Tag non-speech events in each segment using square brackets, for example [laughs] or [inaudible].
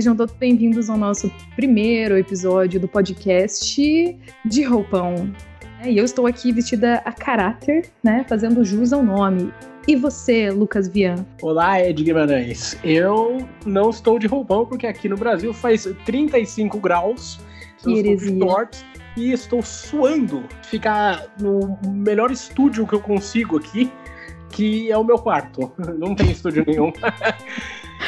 sejam todos bem-vindos ao nosso primeiro episódio do podcast de roupão. É, e eu estou aqui vestida a caráter, né, fazendo jus ao nome. E você, Lucas Vian? Olá, Ed Guimarães. Eu não estou de roupão porque aqui no Brasil faz 35 graus. Que heresia. E estou suando. Ficar no melhor estúdio que eu consigo aqui, que é o meu quarto. [laughs] Não tem estúdio nenhum. [laughs]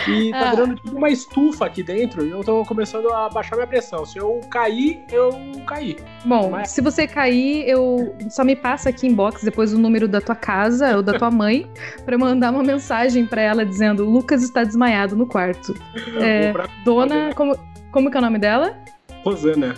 E tá ah. virando tipo uma estufa aqui dentro e eu tô começando a baixar minha pressão. Se eu cair, eu caí. Bom, Mas... se você cair, eu só me passa aqui em box depois o número da tua casa ou da tua [laughs] mãe para mandar uma mensagem para ela dizendo: Lucas está desmaiado no quarto. É, dona. Como, como que é o nome dela? Rosana.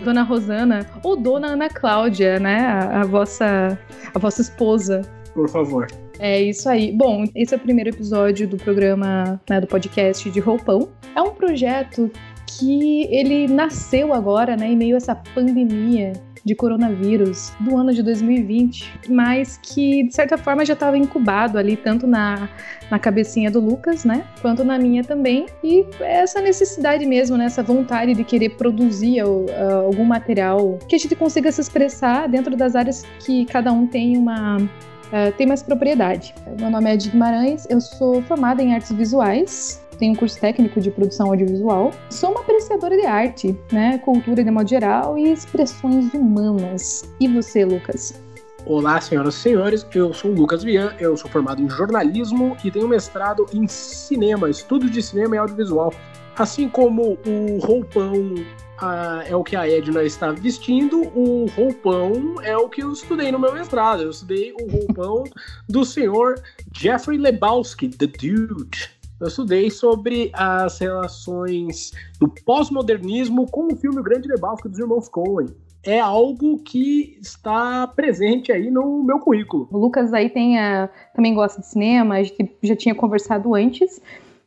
Dona Rosana. Ou Dona Ana Cláudia, né? A, a, vossa, a vossa esposa. Por favor. É isso aí. Bom, esse é o primeiro episódio do programa, né, do podcast de Roupão. É um projeto que ele nasceu agora, né, em meio a essa pandemia de coronavírus do ano de 2020, mas que de certa forma já estava incubado ali, tanto na, na cabecinha do Lucas, né, quanto na minha também, e essa necessidade mesmo, né, essa vontade de querer produzir uh, algum material que a gente consiga se expressar dentro das áreas que cada um tem uma uh, tem mais propriedade. Meu nome é Ed Guimarães, eu sou formada em artes visuais, tenho um curso técnico de produção audiovisual. Sou uma apreciadora de arte, né, cultura de modo geral e expressões humanas. E você, Lucas? Olá, senhoras e senhores, eu sou o Lucas Vian, eu sou formado em jornalismo e tenho mestrado em cinema, estudos de cinema e audiovisual. Assim como o roupão a, é o que a Edna está vestindo, o roupão é o que eu estudei no meu mestrado. Eu estudei o roupão [laughs] do senhor Jeffrey Lebowski, The Dude. Eu estudei sobre as relações do pós-modernismo com o filme Grande Lebowski dos irmãos Coen é algo que está presente aí no meu currículo. O Lucas aí tem a, também gosta de cinema, a gente já tinha conversado antes.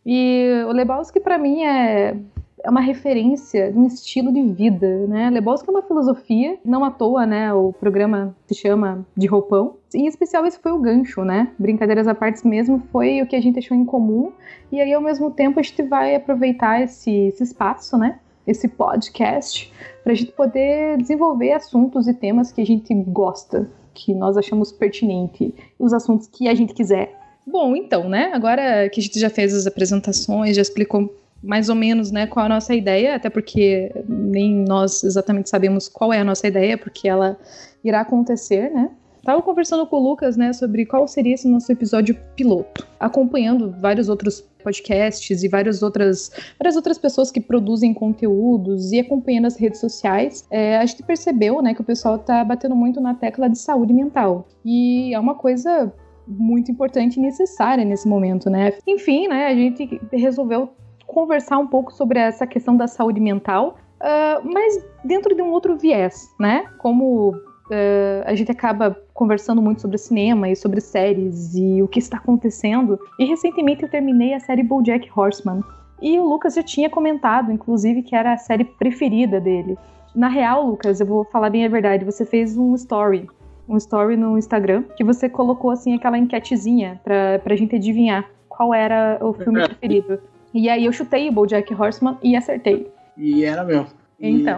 E o Lebowski para mim é é uma referência de um estilo de vida, né? Lebowski é uma filosofia, não à toa, né? O programa se chama de roupão. Em especial, esse foi o gancho, né? Brincadeiras à parte mesmo foi o que a gente achou em comum. E aí, ao mesmo tempo, a gente vai aproveitar esse, esse espaço, né? Esse podcast, para a gente poder desenvolver assuntos e temas que a gente gosta, que nós achamos pertinente, os assuntos que a gente quiser. Bom, então, né? Agora que a gente já fez as apresentações, já explicou mais ou menos né, qual a nossa ideia, até porque nem nós exatamente sabemos qual é a nossa ideia, porque ela irá acontecer, né? Tava conversando com o Lucas, né, sobre qual seria esse nosso episódio piloto, acompanhando vários outros podcasts e várias outras, várias outras pessoas que produzem conteúdos e acompanhando as redes sociais, é, a gente percebeu, né, que o pessoal tá batendo muito na tecla de saúde mental. E é uma coisa muito importante e necessária nesse momento, né? Enfim, né, a gente resolveu conversar um pouco sobre essa questão da saúde mental, uh, mas dentro de um outro viés, né? Como uh, a gente acaba conversando muito sobre cinema e sobre séries e o que está acontecendo. E recentemente eu terminei a série BoJack Horseman. E o Lucas já tinha comentado, inclusive, que era a série preferida dele. Na real, Lucas, eu vou falar bem a verdade, você fez um story, um story no Instagram, que você colocou assim aquela enquetezinha pra, pra gente adivinhar qual era o filme preferido. E aí eu chutei o BoJack Horseman e acertei. E era meu. Então.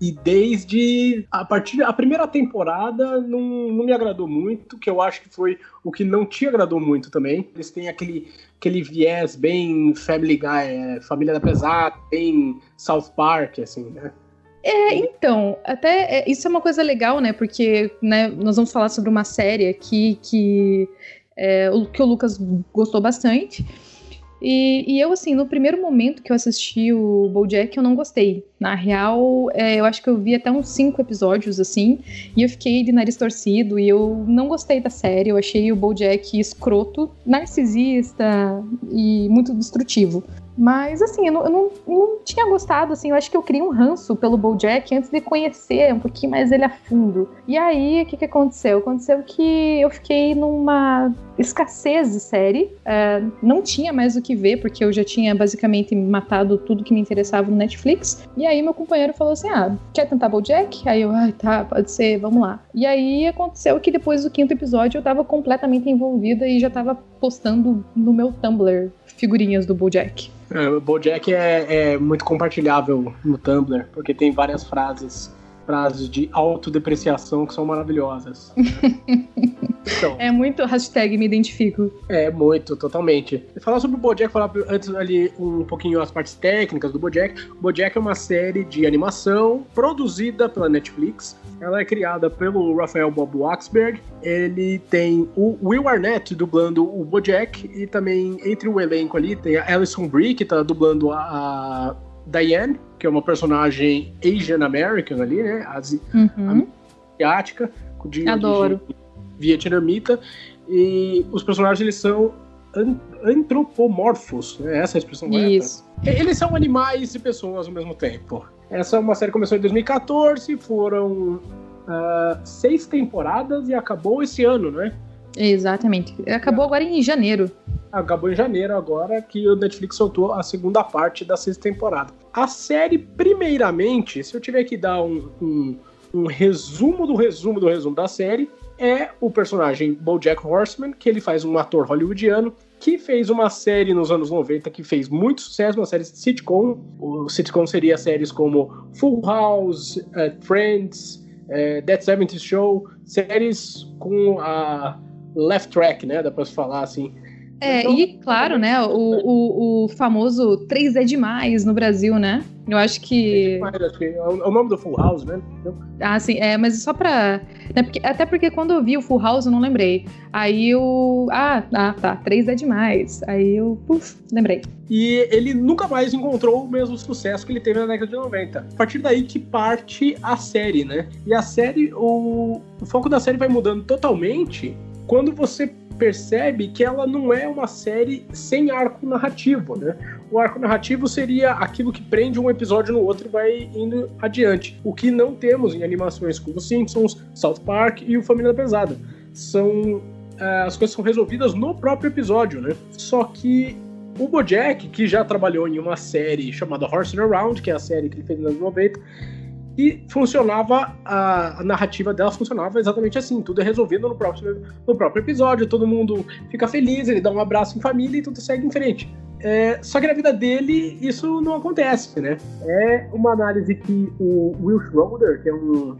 E, e desde a partir da primeira temporada não, não me agradou muito, que eu acho que foi o que não te agradou muito também. Eles têm aquele, aquele viés bem Family Guy, é, Família da Pesada, bem South Park, assim, né? É, então, até é, isso é uma coisa legal, né? Porque né, nós vamos falar sobre uma série aqui que, é, que o Lucas gostou bastante. E, e, eu, assim, no primeiro momento que eu assisti o BoJack, eu não gostei. Na real, é, eu acho que eu vi até uns cinco episódios, assim, e eu fiquei de nariz torcido, e eu não gostei da série. Eu achei o BoJack escroto, narcisista e muito destrutivo. Mas, assim, eu não, eu não, não, tinha gostado, assim, eu acho que eu criei um ranço pelo BoJack antes de conhecer um pouquinho mais ele a fundo. E aí, o que, que aconteceu? Aconteceu que eu fiquei numa escassez de série, uh, não tinha mais o que ver, porque eu já tinha basicamente matado tudo que me interessava no Netflix. E aí aí meu companheiro falou assim: ah, quer tentar Bojack? Aí eu, ai, tá, pode ser, vamos lá. E aí aconteceu que depois do quinto episódio eu tava completamente envolvida e já tava postando no meu Tumblr figurinhas do Bojack. É, o Bojack é, é muito compartilhável no Tumblr, porque tem várias frases frases de autodepreciação que são maravilhosas. [laughs] então, é muito hashtag me identifico. É, muito, totalmente. Falar sobre o Bojack, falar antes ali um pouquinho as partes técnicas do Bojack. O Bojack é uma série de animação produzida pela Netflix. Ela é criada pelo Rafael Bob Waxberg. Ele tem o Will Arnett dublando o Bojack e também entre o elenco ali tem a Alison Brie que tá dublando a Diane, que é uma personagem Asian American ali, né? Asi uhum. Asiática, de Adoro. Vietnamita. E os personagens eles são an antropomorfos, né? Essa é a expressão Isso. correta. Eles são animais e pessoas ao mesmo tempo. Essa é uma série que começou em 2014, foram uh, seis temporadas e acabou esse ano, né? Exatamente. Acabou agora em janeiro acabou em janeiro agora que o Netflix soltou a segunda parte da sexta temporada. A série, primeiramente, se eu tiver que dar um, um, um resumo do resumo do resumo da série, é o personagem BoJack Horseman, que ele faz um ator hollywoodiano que fez uma série nos anos 90 que fez muito sucesso, uma série de sitcom. O sitcom seria séries como Full House, uh, Friends, uh, That 70 Show, séries com a left track, né? Dá pra se falar assim. É, então, e claro, né, o, o, o, famoso 3 é demais no Brasil, né? Eu acho que. É, é o nome do Full House, né? Ah, sim, é, mas só pra. Né, porque, até porque quando eu vi o Full House eu não lembrei. Aí eu. Ah, ah tá, 3 é demais. Aí eu. Puf, lembrei. E ele nunca mais encontrou o mesmo sucesso que ele teve na década de 90. A partir daí que parte a série, né? E a série, o, o foco da série vai mudando totalmente quando você percebe que ela não é uma série sem arco narrativo, né? O arco narrativo seria aquilo que prende um episódio no outro e vai indo adiante. O que não temos em animações como Simpsons, South Park e o Família Pesada. São uh, as coisas são resolvidas no próprio episódio, né? Só que o Bojack, que já trabalhou em uma série chamada Horse Around, que é a série que ele fez nos anos 90, e funcionava, a, a, narrativa dela funcionava exatamente assim: tudo é resolvido no próprio, no próprio episódio, todo mundo fica feliz, ele dá um abraço em família e tudo segue em frente. É, só que na vida dele isso não acontece, né? É uma análise que o Will Schroeder, que é um,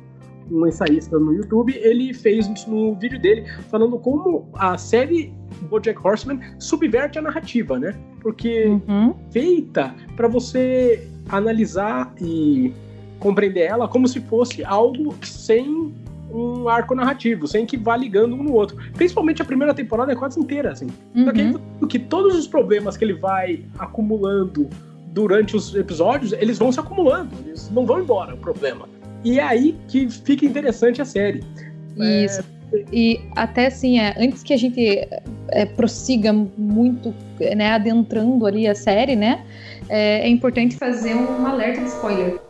um ensaísta no YouTube, ele fez no vídeo dele falando como a série BoJack Horseman subverte a narrativa, né? Porque uhum. feita para você analisar e compreender ela como se fosse algo sem um arco narrativo, sem que vá ligando um no outro. Principalmente a primeira temporada é quase inteira, assim. Uhum. Só que, todos os problemas que ele vai acumulando durante os episódios, eles vão se acumulando, eles não vão embora o problema. E é aí que fica interessante a série. Isso. É... E até assim, é, antes que a gente é, prossiga muito, né, adentrando ali a série, né, é, é importante fazer um alerta de spoiler.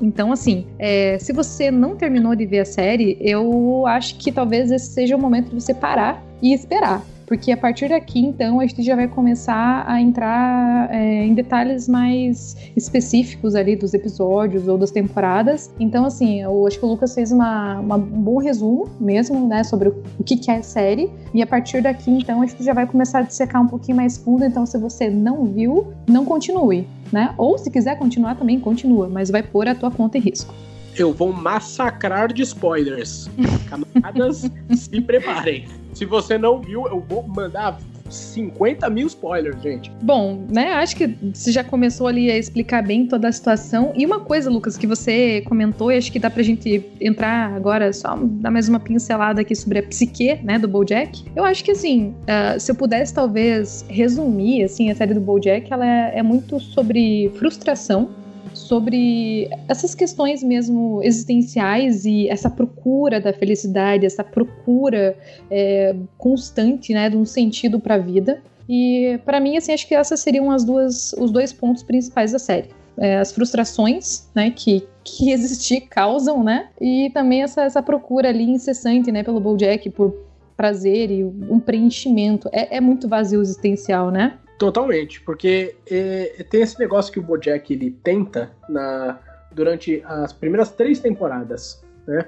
Então, assim, é, se você não terminou de ver a série, eu acho que talvez esse seja o momento de você parar e esperar. Porque a partir daqui, então, a gente já vai começar a entrar é, em detalhes mais específicos ali dos episódios ou das temporadas. Então, assim, eu acho que o Lucas fez uma, uma, um bom resumo mesmo, né, sobre o, que, que é a série. E a partir daqui, então, a gente já vai começar a dissecar um pouquinho mais fundo. Então, se você não viu, não continue né? Ou se quiser continuar também, continua, mas vai pôr a tua conta em risco. Eu vou massacrar de spoilers. [laughs] Camaradas, se preparem. Se você não viu, eu vou mandar 50 mil spoilers, gente. Bom, né? Acho que você já começou ali a explicar bem toda a situação. E uma coisa, Lucas, que você comentou, e acho que dá pra gente entrar agora, só dar mais uma pincelada aqui sobre a psique, né, do Bojack. Eu acho que, assim, uh, se eu pudesse talvez resumir, assim, a série do Bojack, ela é, é muito sobre frustração sobre essas questões mesmo existenciais e essa procura da felicidade, essa procura é, constante, né, de um sentido para a vida. E para mim, assim, acho que essas seriam as duas, os dois pontos principais da série. É, as frustrações, né, que, que [laughs] existir causam, né, e também essa, essa procura ali incessante, né, pelo BoJack por prazer e um preenchimento. É, é muito vazio existencial, né? Totalmente, porque é, tem esse negócio que o Bojack ele tenta na, durante as primeiras três temporadas, né?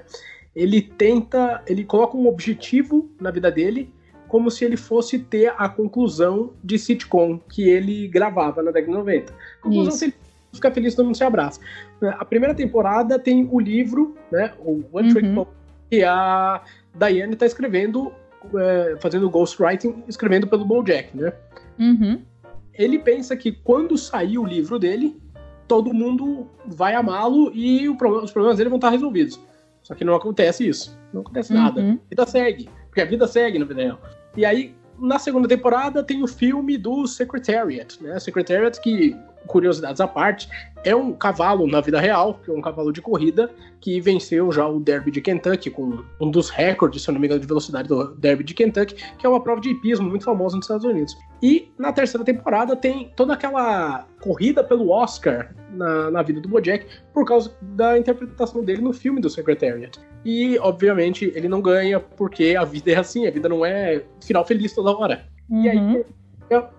Ele tenta, ele coloca um objetivo na vida dele como se ele fosse ter a conclusão de sitcom que ele gravava na década de 90. Conclusão se ele fica feliz todo mundo se abraça. A primeira temporada tem o livro, né, o One Trick uhum. que a Diane está escrevendo, é, fazendo ghostwriting, escrevendo pelo BoJack, né? Uhum. Ele pensa que quando sair o livro dele, todo mundo vai amá-lo e problema, os problemas dele vão estar resolvidos. Só que não acontece isso. Não acontece uhum. nada. A vida segue. Porque a vida segue na vida real. E aí, na segunda temporada, tem o filme do Secretariat, né? Secretariat que curiosidades à parte, é um cavalo na vida real, que é um cavalo de corrida, que venceu já o Derby de Kentucky, com um dos recordes, se eu não me engano, de velocidade do Derby de Kentucky, que é uma prova de hipismo muito famosa nos Estados Unidos. E na terceira temporada tem toda aquela corrida pelo Oscar na, na vida do Bojack, por causa da interpretação dele no filme do Secretariat. E, obviamente, ele não ganha, porque a vida é assim, a vida não é final feliz toda hora. Uhum. E aí, uhum.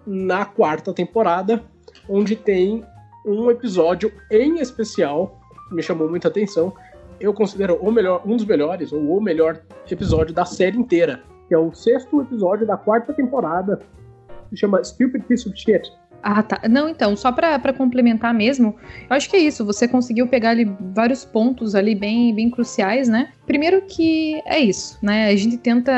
na quarta temporada, onde tem um episódio em especial que me chamou muita atenção. Eu considero o melhor, um dos melhores, ou o melhor episódio da série inteira, que é o sexto episódio da quarta temporada, que chama Stupid Piece of Shit. Ah, tá. Não, então, só para complementar mesmo, eu acho que é isso. Você conseguiu pegar ali vários pontos ali bem, bem cruciais, né? Primeiro que é isso, né? A gente tenta.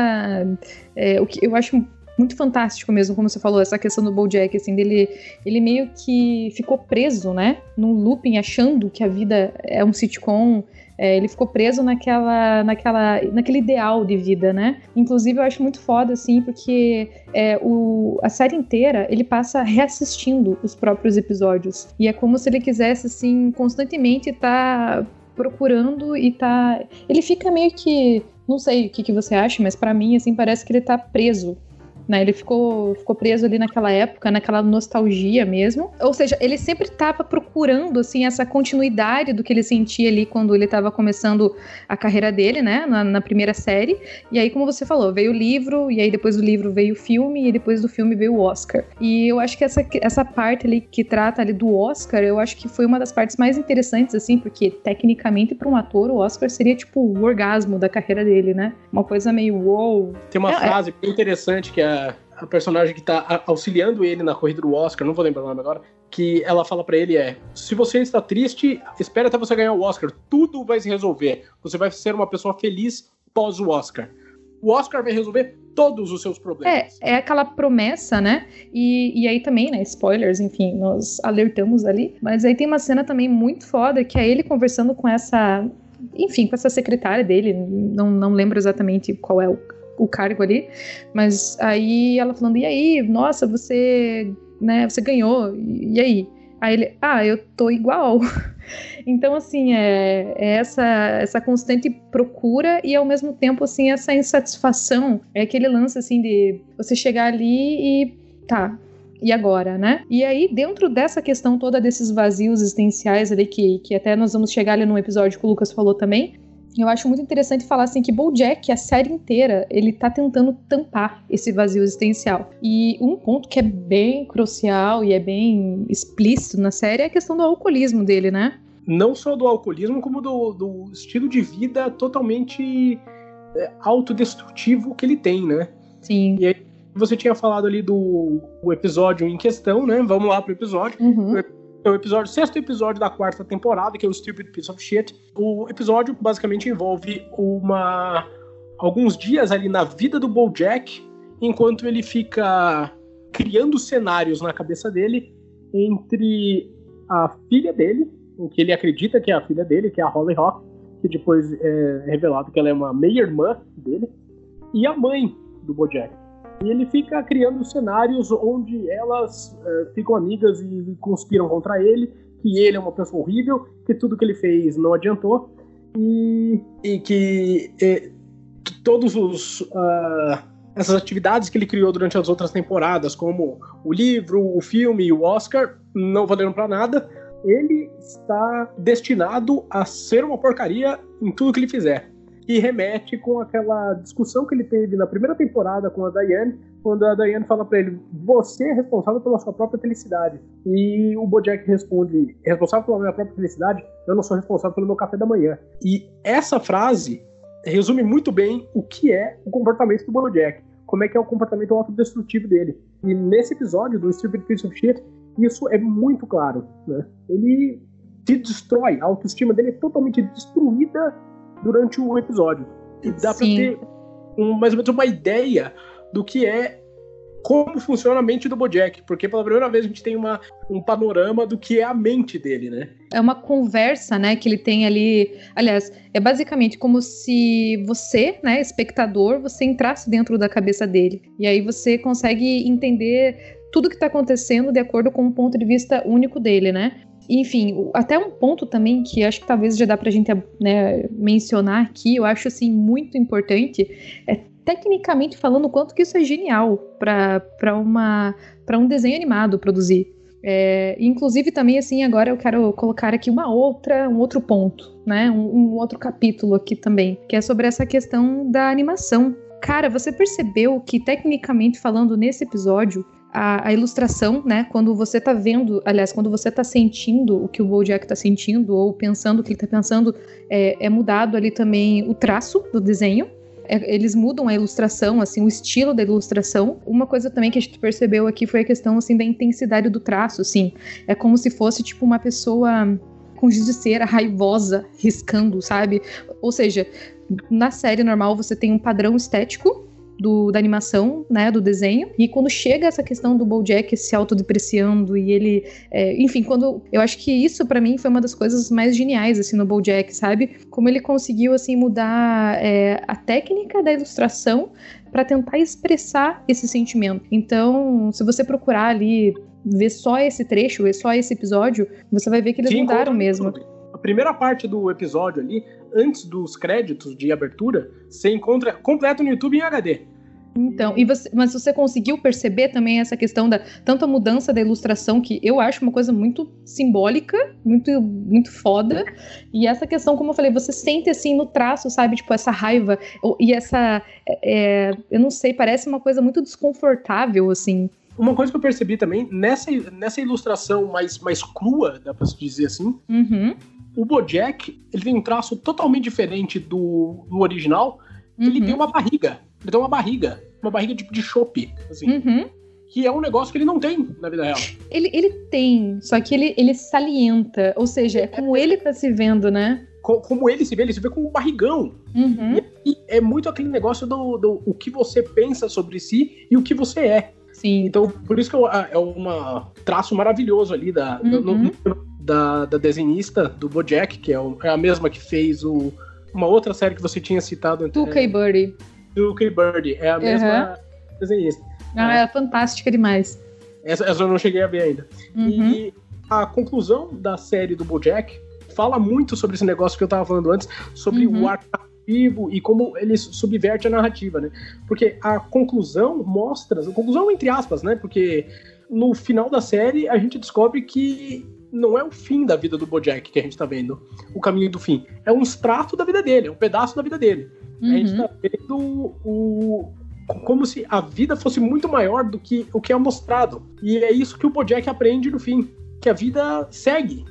É, o que eu acho muito fantástico mesmo, como você falou, essa questão do Bojack, assim, dele, ele meio que ficou preso, né, num looping, achando que a vida é um sitcom, é, ele ficou preso naquela, naquela, naquele ideal de vida, né? Inclusive, eu acho muito foda, assim, porque é, o, a série inteira ele passa reassistindo os próprios episódios. E é como se ele quisesse, assim, constantemente estar tá procurando e tá. Ele fica meio que. Não sei o que, que você acha, mas para mim, assim, parece que ele tá preso né? Ele ficou, ficou preso ali naquela época, naquela nostalgia mesmo. Ou seja, ele sempre estava procurando assim essa continuidade do que ele sentia ali quando ele estava começando a carreira dele, né? Na, na, primeira série. E aí, como você falou, veio o livro, e aí depois do livro veio o filme, e depois do filme veio o Oscar. E eu acho que essa, essa parte ali que trata ali do Oscar, eu acho que foi uma das partes mais interessantes, assim, porque tecnicamente para um ator o Oscar seria tipo o orgasmo da carreira dele, né? Uma coisa meio wow. Tem uma é, é frase é... bem interessante que é a, personagem que tá auxiliando ele na corrida do Oscar, não vou lembrar o nome agora, que ela fala para ele é: se você está triste, espere até você ganhar o Oscar, tudo vai se resolver. Você vai ser uma pessoa feliz pós o Oscar. O Oscar vai resolver todos os seus problemas. É, é aquela promessa, né? E, e aí também, né? Spoilers, enfim, nós alertamos ali. Mas aí tem uma cena também muito foda que é ele conversando com essa. Enfim, com essa secretária dele, não, não lembro exatamente qual é o, o cargo ali. Mas aí ela falando, e aí, nossa, você, né, você ganhou, e aí? Aí ele, ah, eu tô igual. [laughs] então, assim, é, é, essa, essa constante procura e ao mesmo tempo, assim, essa insatisfação. É aquele lance, assim, de você chegar ali e tá, e agora, né? E aí, dentro dessa questão toda desses vazios existenciais ali, que, que até nós vamos chegar ali no episódio que o Lucas falou também, eu acho muito interessante falar assim que BoJack, a série inteira, ele tá tentando tampar esse vazio existencial. E um ponto que é bem crucial e é bem explícito na série é a questão do alcoolismo dele, né? Não só do alcoolismo, como do, do estilo de vida totalmente é, autodestrutivo que ele tem, né? Sim. E aí, você tinha falado ali do episódio em questão, né? Vamos lá pro episódio. Uhum. O é o episódio, sexto episódio da quarta temporada, que é o Stupid Piece of Shit. O episódio basicamente envolve uma alguns dias ali na vida do BoJack, enquanto ele fica criando cenários na cabeça dele entre a filha dele, o que ele acredita que é a filha dele, que é a Holly Rock, que depois é revelado que ela é uma meia-irmã dele, e a mãe do BoJack. E ele fica criando cenários onde elas uh, ficam amigas e conspiram contra ele, que ele é uma pessoa horrível, que tudo que ele fez não adiantou, e, e que, e, que todos os. Uh, essas atividades que ele criou durante as outras temporadas, como o livro, o filme e o Oscar, não valeram para nada. Ele está destinado a ser uma porcaria em tudo que ele fizer. Remete com aquela discussão que ele teve na primeira temporada com a Diane, quando a Diane fala para ele: Você é responsável pela sua própria felicidade. E o Bojack responde: Responsável pela minha própria felicidade? Eu não sou responsável pelo meu café da manhã. E essa frase resume muito bem o que é o comportamento do Bojack. Como é que é o comportamento autodestrutivo dele. E nesse episódio do Stupid Piece of Shit, isso é muito claro. Né? Ele se destrói, a autoestima dele é totalmente destruída durante o episódio. E dá Sim. pra ter um, mais ou menos uma ideia do que é como funciona a mente do Bojack, porque pela primeira vez a gente tem uma, um panorama do que é a mente dele, né? É uma conversa, né, que ele tem ali. Aliás, é basicamente como se você, né, espectador, você entrasse dentro da cabeça dele. E aí você consegue entender tudo que está acontecendo de acordo com um ponto de vista único dele, né? Enfim, até um ponto também que acho que talvez já dá pra gente né, mencionar aqui, eu acho assim muito importante, é tecnicamente falando o quanto que isso é genial para uma para um desenho animado produzir. É, inclusive também assim agora eu quero colocar aqui uma outra um outro ponto, né, um, um outro capítulo aqui também, que é sobre essa questão da animação. Cara, você percebeu que tecnicamente falando nesse episódio a, a, ilustração, né? Quando você tá vendo, aliás, quando você tá sentindo o que o Bojack tá sentindo ou pensando o que ele tá pensando, é, é mudado ali também o traço do desenho. É, eles mudam a ilustração, assim, o estilo da ilustração. Uma coisa também que a gente percebeu aqui foi a questão, assim, da intensidade do traço, assim. É como se fosse, tipo, uma pessoa com giz de cera raivosa riscando, sabe? Ou seja, na série normal você tem um padrão estético do, da animação, né, do desenho. E quando chega essa questão do BoJack se autodepreciando e ele, é, enfim, quando eu acho que isso para mim foi uma das coisas mais geniais assim no BoJack, sabe? Como ele conseguiu assim mudar é, a técnica da ilustração para tentar expressar esse sentimento. Então, se você procurar ali ver só esse trecho, ver só esse episódio, você vai ver que eles Sim, mudaram mesmo. A primeira parte do episódio ali, antes dos créditos de abertura, você encontra completo no YouTube em HD. Então, e você, mas você conseguiu perceber também essa questão da tanto a mudança da ilustração, que eu acho uma coisa muito simbólica, muito, muito foda, e essa questão, como eu falei, você sente assim no traço, sabe, tipo, essa raiva, e essa, é, é, eu não sei, parece uma coisa muito desconfortável, assim. Uma coisa que eu percebi também, nessa, nessa ilustração mais, mais crua, dá pra se dizer assim, uhum. O Bojack, ele tem um traço totalmente diferente do, do original, uhum. ele tem uma barriga. Ele tem uma barriga. Uma barriga tipo de chope, assim. Uhum. Que é um negócio que ele não tem na vida real. Ele, ele tem, só que ele, ele salienta. Ou seja, é como ele tá se vendo, né? como ele se vê, ele se vê como um barrigão. Uhum. E é muito aquele negócio do, do o que você pensa sobre si e o que você é. Sim. Então, por isso que é um traço maravilhoso ali da, uhum. da, da, desenhista do Bojack, que é, o, é, a mesma que fez o, uma outra série que você tinha citado. Tuca é, e Birdie do Kay Bird. É a mesma uhum. desenhista. Ah, é. é fantástica demais. Essa, essa eu não cheguei a ver ainda. Uhum. E a conclusão da série do BoJack fala muito sobre esse negócio que eu tava falando antes, sobre uhum. o arco narrativo e como ele subverte a narrativa, né? Porque a conclusão mostra, a conclusão entre aspas, né? Porque no final da série a gente descobre que não é o fim da vida do Bojack que a gente tá vendo, o caminho do fim. É um extrato da vida dele, é um pedaço da vida dele. Uhum. A gente tá vendo o, como se a vida fosse muito maior do que o que é mostrado. E é isso que o Bojack aprende no fim, que a vida segue,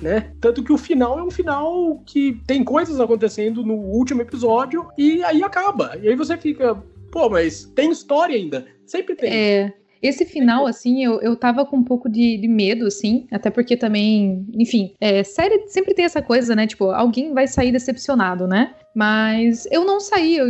né? Tanto que o final é um final que tem coisas acontecendo no último episódio e aí acaba. E aí você fica, pô, mas tem história ainda. Sempre tem. É. Esse final, assim, eu, eu tava com um pouco de, de medo, assim, até porque também, enfim, é, série sempre tem essa coisa, né? Tipo, alguém vai sair decepcionado, né? Mas eu não saí, eu,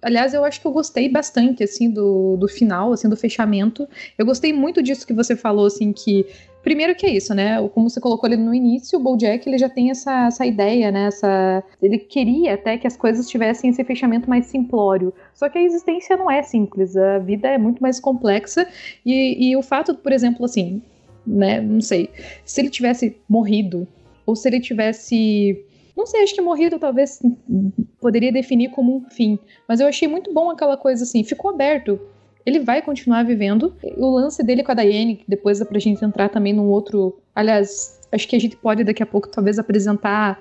aliás, eu acho que eu gostei bastante, assim, do, do final, assim, do fechamento. Eu gostei muito disso que você falou, assim, que Primeiro que é isso, né? Como você colocou ali no início, o BoJack ele já tem essa, essa ideia, né? Essa, ele queria até que as coisas tivessem esse fechamento mais simplório. Só que a existência não é simples, a vida é muito mais complexa e, e o fato, por exemplo, assim, né? Não sei, se ele tivesse morrido ou se ele tivesse não sei, acho que morrido talvez poderia definir como um fim. Mas eu achei muito bom aquela coisa assim, ficou aberto. Ele vai continuar vivendo. O lance dele com a Diane, que depois dá pra gente entrar também num outro. Aliás, acho que a gente pode daqui a pouco talvez apresentar,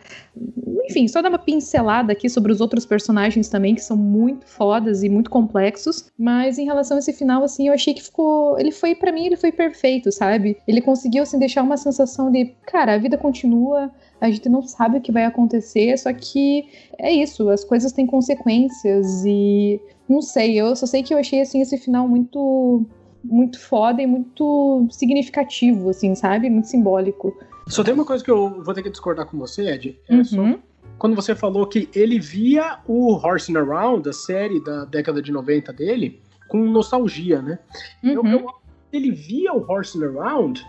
enfim, só dar uma pincelada aqui sobre os outros personagens também que são muito fodas e muito complexos, mas em relação a esse final assim, eu achei que ficou, ele foi para mim, ele foi perfeito, sabe? Ele conseguiu assim deixar uma sensação de, cara, a vida continua, a gente não sabe o que vai acontecer, só que é isso, as coisas têm consequências e não sei, eu só sei que eu achei assim esse final muito muito foda e muito significativo, assim, sabe? Muito simbólico. Só tem uma coisa que eu vou ter que discordar com você, Ed. É uhum. só quando você falou que ele via o Horsing Around, a série da década de 90 dele, com nostalgia, né? Uhum. Eu, eu, ele via o Horsing Around,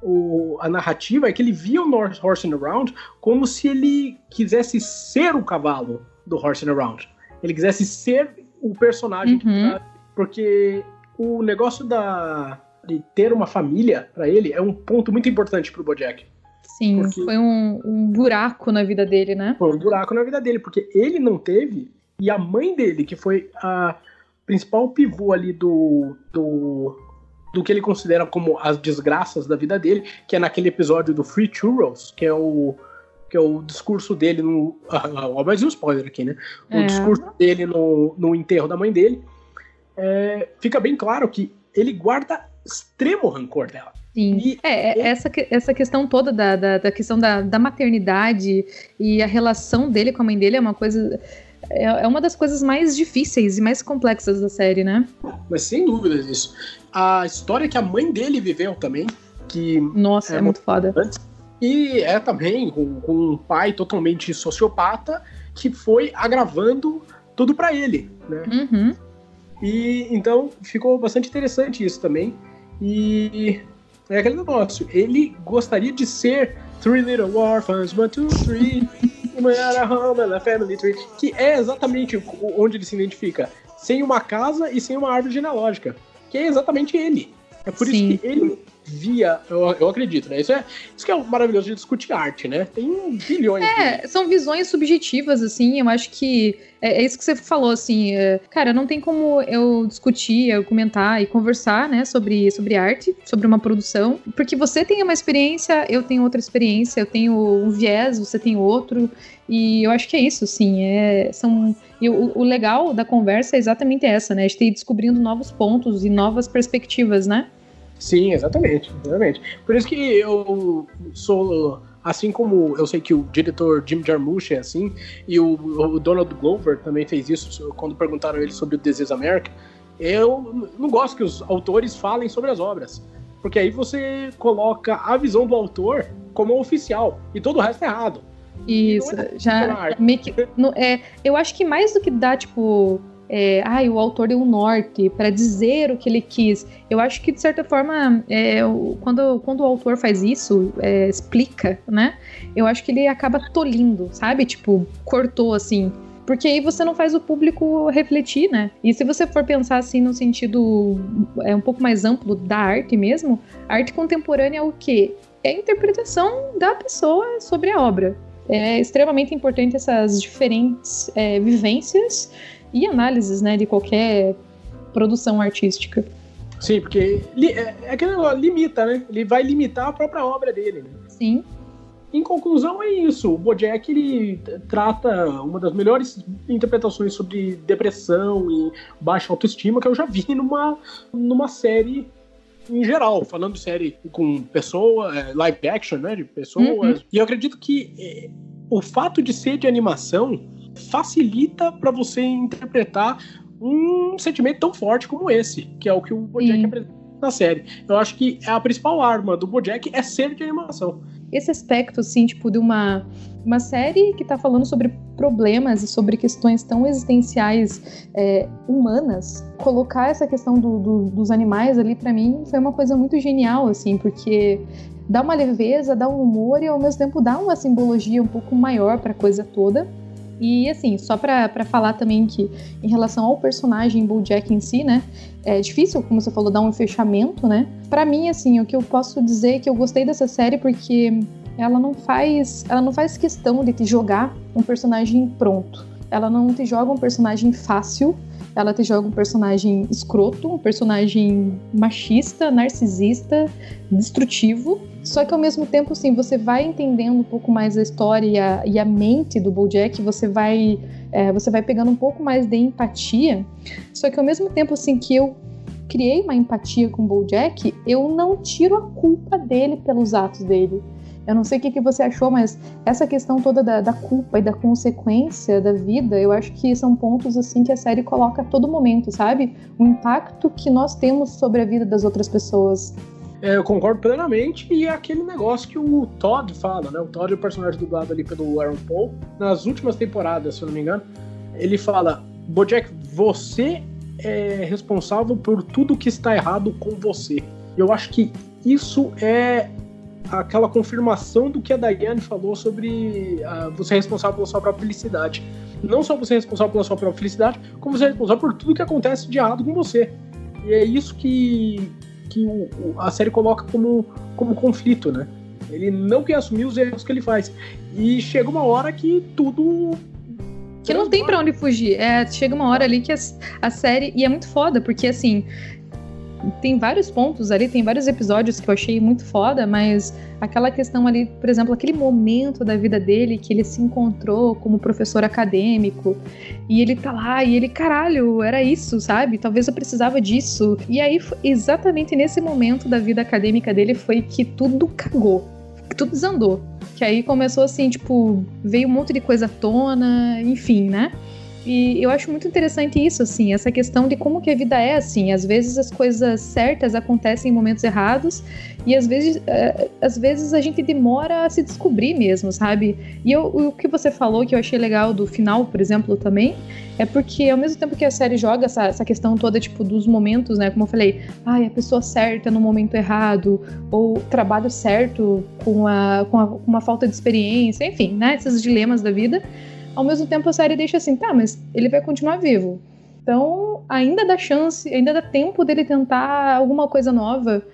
o, a narrativa é que ele via o Horsing Around como se ele quisesse ser o cavalo do Horsing Around. Ele quisesse ser o personagem. Uhum. Porque o negócio da, de ter uma família para ele é um ponto muito importante pro Bojack. Sim, foi um, um, buraco na vida dele, né? Foi um buraco na vida dele, porque ele não teve, e a mãe dele, que foi a principal pivô ali do, do, do que ele considera como as desgraças da vida dele, que é naquele episódio do Free Churros, que é o que é o discurso dele no. [laughs] Ó, mais um spoiler aqui, né? O é. discurso dele no, no enterro da mãe dele é, fica bem claro que ele guarda extremo rancor dela. Sim. E é, ele... essa, essa questão toda da, da, da questão da, da, maternidade e a relação dele com a mãe dele é uma coisa. É, é uma das coisas mais difíceis e mais complexas da série, né? Mas sem dúvidas isso. A história que a mãe dele viveu também, que. Nossa, é, é muito foda. E é também com, com um pai totalmente sociopata que foi agravando tudo para ele, né? Uhum. E então ficou bastante interessante isso também. E é aquele negócio. Ele gostaria de ser Three Little Orphans, One, Two, Three, [laughs] Home, a Family Tree, que é exatamente onde ele se identifica. Sem uma casa e sem uma árvore genealógica. Que é exatamente ele. É por Sim. isso que ele via, eu, eu acredito, né? Isso é isso que é maravilhoso de discutir arte, né? Tem bilhões. É, de... são visões subjetivas, assim. Eu acho que é, é isso que você falou, assim. É, cara, não tem como eu discutir, eu comentar e conversar, né, sobre, sobre arte, sobre uma produção, porque você tem uma experiência, eu tenho outra experiência, eu tenho um viés, você tem outro. E eu acho que é isso, sim. É, são, e o, o legal da conversa é exatamente essa, né? A gente ir descobrindo novos pontos e novas perspectivas, né? Sim, exatamente, exatamente. Por isso que eu sou assim como eu sei que o diretor Jim Jarmusch é assim, e o, o, Donald Glover também fez isso quando perguntaram ele sobre o Desejo América, eu não gosto que os autores falem sobre as obras, porque aí você coloca a visão do autor como oficial e todo o resto é errado. Isso, é já que, no, é, eu acho que mais do que dar tipo é, ah, o autor deu um norte para dizer o que ele quis. Eu acho que, de certa forma, é, quando, quando o autor faz isso, é, explica, né? Eu acho que ele acaba tolindo, sabe? Tipo, cortou assim. Porque aí você não faz o público refletir, né? E se você for pensar assim no sentido é um pouco mais amplo da arte mesmo, a arte contemporânea é o quê? É a interpretação da pessoa sobre a obra. É extremamente importante essas diferentes é, vivências e análises, né, de qualquer produção artística. Sim, porque é, é aquele negócio, limita, né? Ele vai limitar a própria obra dele, né? Sim. Em conclusão, é isso. O Bojack ele trata uma das melhores interpretações sobre depressão e baixa autoestima que eu já vi numa, numa série em geral, falando de série com pessoa, é, live action, né, de pessoas. Uhum. E eu acredito que é, o fato de ser de animação facilita para você interpretar um sentimento tão forte como esse, que é o que o Bojack apresenta na série. Eu acho que a principal arma do Bojack é ser de animação. Esse aspecto, assim, tipo, de uma, uma série que tá falando sobre problemas e sobre questões tão existenciais é, humanas, colocar essa questão do, do, dos animais ali, para mim, foi uma coisa muito genial, assim, porque dá uma leveza, dá um humor e ao mesmo tempo dá uma simbologia um pouco maior para a coisa toda. E assim, só para falar também que em relação ao personagem Bojack em si, né, é difícil, como você falou, dar um fechamento, né? Para mim, assim, o que eu posso dizer é que eu gostei dessa série porque ela não faz, ela não faz questão de te jogar um personagem pronto. Ela não te joga um personagem fácil ela te joga um personagem escroto, um personagem machista, narcisista, destrutivo. Só que ao mesmo tempo, assim, você vai entendendo um pouco mais a história e a, e a mente do BoJack, você vai, é, você vai pegando um pouco mais de empatia. Só que ao mesmo tempo, assim, que eu criei uma empatia com o BoJack, eu não tiro a culpa dele pelos atos dele. Eu não sei o que, que você achou, mas essa questão toda da, da, culpa e da consequência da vida, eu acho que são pontos assim que a série coloca a todo momento, sabe? O impacto que nós temos sobre a vida das outras pessoas. É, eu concordo plenamente, e é aquele negócio que o Todd fala, né? O Todd é o personagem dublado ali pelo Aaron Paul. Nas últimas temporadas, se eu não me engano, ele fala: Bojack, você é responsável por tudo que está errado com você. Eu acho que isso é aquela confirmação do que a Diane falou sobre uh, você é responsável pela sua própria felicidade. Não só você é responsável pela sua própria felicidade, como você é responsável por tudo que acontece de errado com você. E é isso que, que o, a série coloca como, como conflito, né? Ele não quer assumir os erros que ele faz. E chega uma hora que tudo que não tem para onde fugir. É, chega uma hora ali que a, a, série. E é muito foda, porque assim tem vários pontos ali, tem vários episódios que eu achei muito foda, mas aquela questão ali, por exemplo, aquele momento da vida dele que ele se encontrou como professor acadêmico e ele tá lá e ele, caralho, era isso, sabe? Talvez eu precisava disso. E aí, exatamente nesse momento da vida acadêmica dele foi que tudo cagou, que tudo desandou. Que aí começou assim, tipo, veio um monte de coisa à tona, enfim, né? E eu acho muito interessante isso, assim, essa questão de como que a vida é, assim. Às vezes as coisas certas acontecem em momentos errados e às vezes, uh, às vezes a gente demora a se descobrir mesmo, sabe? E eu, o que você falou que eu achei legal do final, por exemplo, também, é porque ao mesmo tempo que a série joga essa, essa questão toda, tipo, dos momentos, né? Como eu falei, ai, a pessoa certa no momento errado, ou trabalho certo com, a, com, a, com uma falta de experiência, enfim, né? Esses dilemas da vida ao mesmo tempo a série deixa assim, tá, mas ele vai continuar vivo. Então, ainda dá chance, ainda dá tempo dele tentar alguma coisa nova,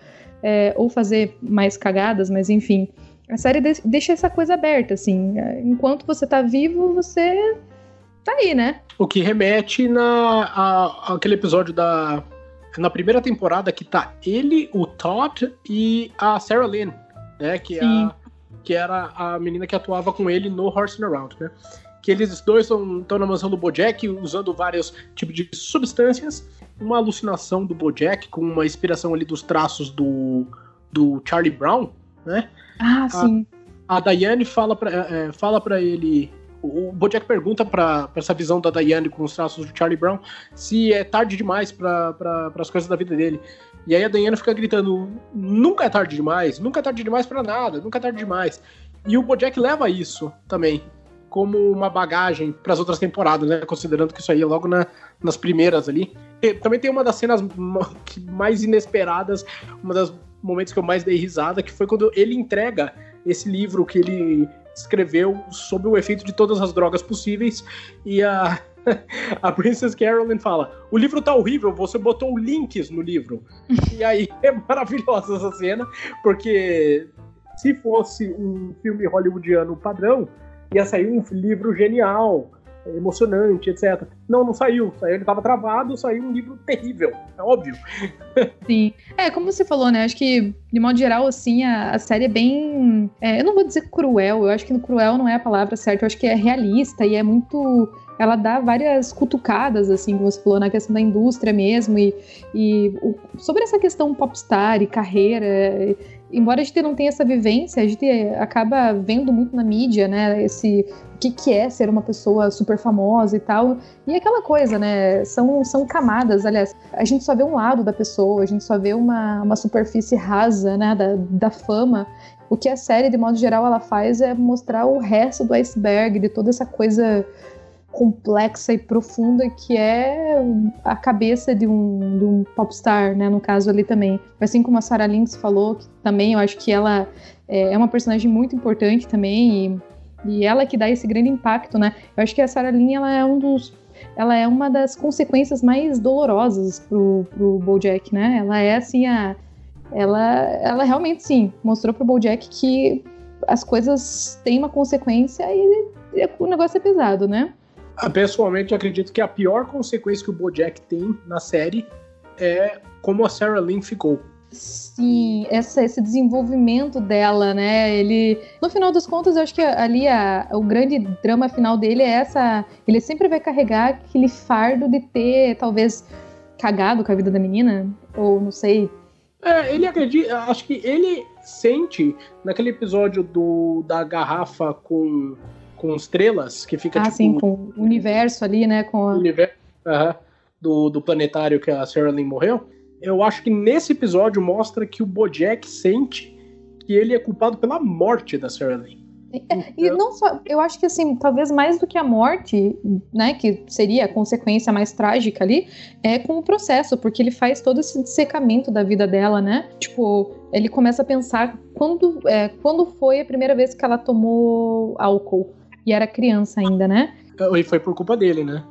é, ou fazer mais cagadas, mas enfim. A série deixa essa coisa aberta, assim. Enquanto você tá vivo, você tá aí, né? O que remete na a, aquele episódio da na primeira temporada que tá ele, o Todd e a Sarah Lynn, né? Que, é a, que era a menina que atuava com ele no Horsing Around, né? Que eles dois estão na mansão do Bojack usando vários tipos de substâncias. Uma alucinação do Bojack com uma inspiração ali dos traços do, do Charlie Brown, né? Ah, sim. A, Diane fala pra, é, fala pra ele. O Bojack pergunta pra essa visão da Diane com os traços do Charlie Brown se é tarde demais para as coisas da vida dele. E aí a Diane fica gritando: nunca é tarde demais, nunca é tarde demais para nada, nunca é tarde demais. E o Bojack leva isso também como uma bagagem para as outras temporadas, né? Considerando que isso aí é logo na, nas primeiras ali. E também tem uma das cenas mais inesperadas, uma das momentos que eu mais dei risada, que foi quando ele entrega esse livro que ele escreveu sobre o efeito de todas as drogas possíveis e a [laughs] a Princess Carolyn fala: O livro tá horrível, você botou links no livro. [laughs] e aí é maravilhosa essa cena, porque se fosse um filme hollywoodiano padrão, ia sair um livro genial, emocionante, etc. Não, não saiu. Ele estava travado, saiu um livro terrível, é óbvio. [laughs] Sim. É, como você falou, né? Acho que, de modo geral, assim, a, a série é bem. É, eu não vou dizer cruel, eu acho que cruel não é a palavra certa, eu acho que é realista e é muito ela dá várias cutucadas, assim, como você falou, na questão da indústria mesmo, e, e o, sobre essa questão popstar e carreira embora a gente não tenha essa vivência, a gente acaba vendo muito na mídia, né, esse o que, que é ser uma pessoa super famosa e tal. E aquela coisa, né, são, são camadas, aliás, a gente só vê um lado da pessoa, a gente só vê uma, uma superfície rasa, né, da, da fama. O que a série, de modo geral, ela faz é mostrar o resto do iceberg, de toda essa coisa complexa e profunda que é a cabeça de um, de um popstar, né? No caso ali também. Assim como a Sarah Lynx falou, que também eu acho que ela é, é uma personagem muito importante também e, e ela que dá esse grande impacto, né? Eu acho que a Sarah Lynn, ela é um dos ela é uma das consequências mais dolorosas pro, pro BoJack, né? Ela é assim a ela ela realmente sim mostrou pro BoJack que as coisas têm uma consequência e o negócio é pesado, né? Ah, pessoalmente, acredito que a pior consequência que o Bojack tem na série é como a Sarah Lynn ficou. Sim, essa, esse desenvolvimento dela, né? Ele, no final das contas, eu acho que ali a, o grande drama final dele é essa. Ele sempre vai carregar aquele fardo de ter, talvez, cagado com a vida da menina, ou não sei. É, ele acredita, acho que ele sente naquele episódio do da garrafa com, com estrelas, que fica ah, tipo. sim, com o universo ali, né? Com a... universo uh -huh, do, do planetário que a Sarah Lynn morreu eu acho que nesse episódio mostra que o Bojack sente que ele é culpado pela morte da Sarah Lynn. É, e não só, eu acho que assim, talvez mais do que a morte, né, que seria a consequência mais trágica ali, é com o processo, porque ele faz todo esse dissecamento da vida dela, né? Tipo, ele começa a pensar quando, é, quando foi a primeira vez que ela tomou álcool e era criança ainda, né? E foi por culpa dele, né?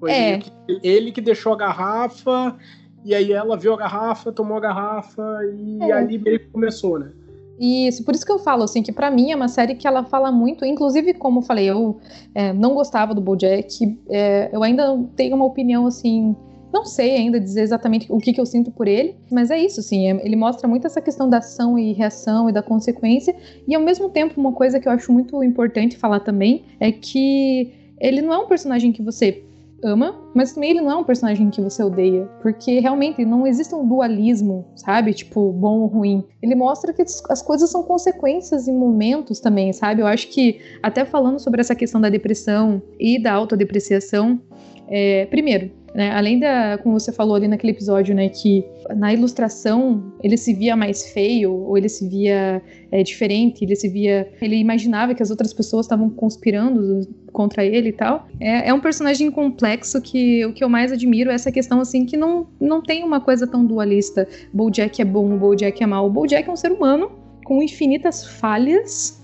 Foi é. ele, que, ele que deixou a garrafa e aí ela viu a garrafa, tomou a garrafa e é. ali meio que começou, né? Isso, por isso que eu falo, assim, que para mim é uma série que ela fala muito, inclusive, como eu falei, eu é, não gostava do BoJack, é, eu ainda tenho uma opinião, assim, não sei ainda dizer exatamente o que, que eu sinto por ele, mas é isso, assim, é, ele mostra muito essa questão da ação e reação e da consequência, e ao mesmo tempo, uma coisa que eu acho muito importante falar também é que ele não é um personagem que você ama, mas também ele não é um personagem que você odeia, porque realmente não existe um dualismo, sabe? Tipo, bom ou ruim. Ele mostra que as coisas são consequências em momentos também, sabe? Eu acho que, até falando sobre essa questão da depressão e da autodepreciação, é, primeiro, né, além da, como você falou ali naquele episódio, né, que na ilustração ele se via mais feio ou ele se via é, diferente, ele se via, ele imaginava que as outras pessoas estavam conspirando contra ele e tal. É, é, um personagem complexo que o que eu mais admiro é essa questão assim que não, não tem uma coisa tão dualista. BoJack é bom, BoJack é mal. O BoJack é um ser humano com infinitas falhas,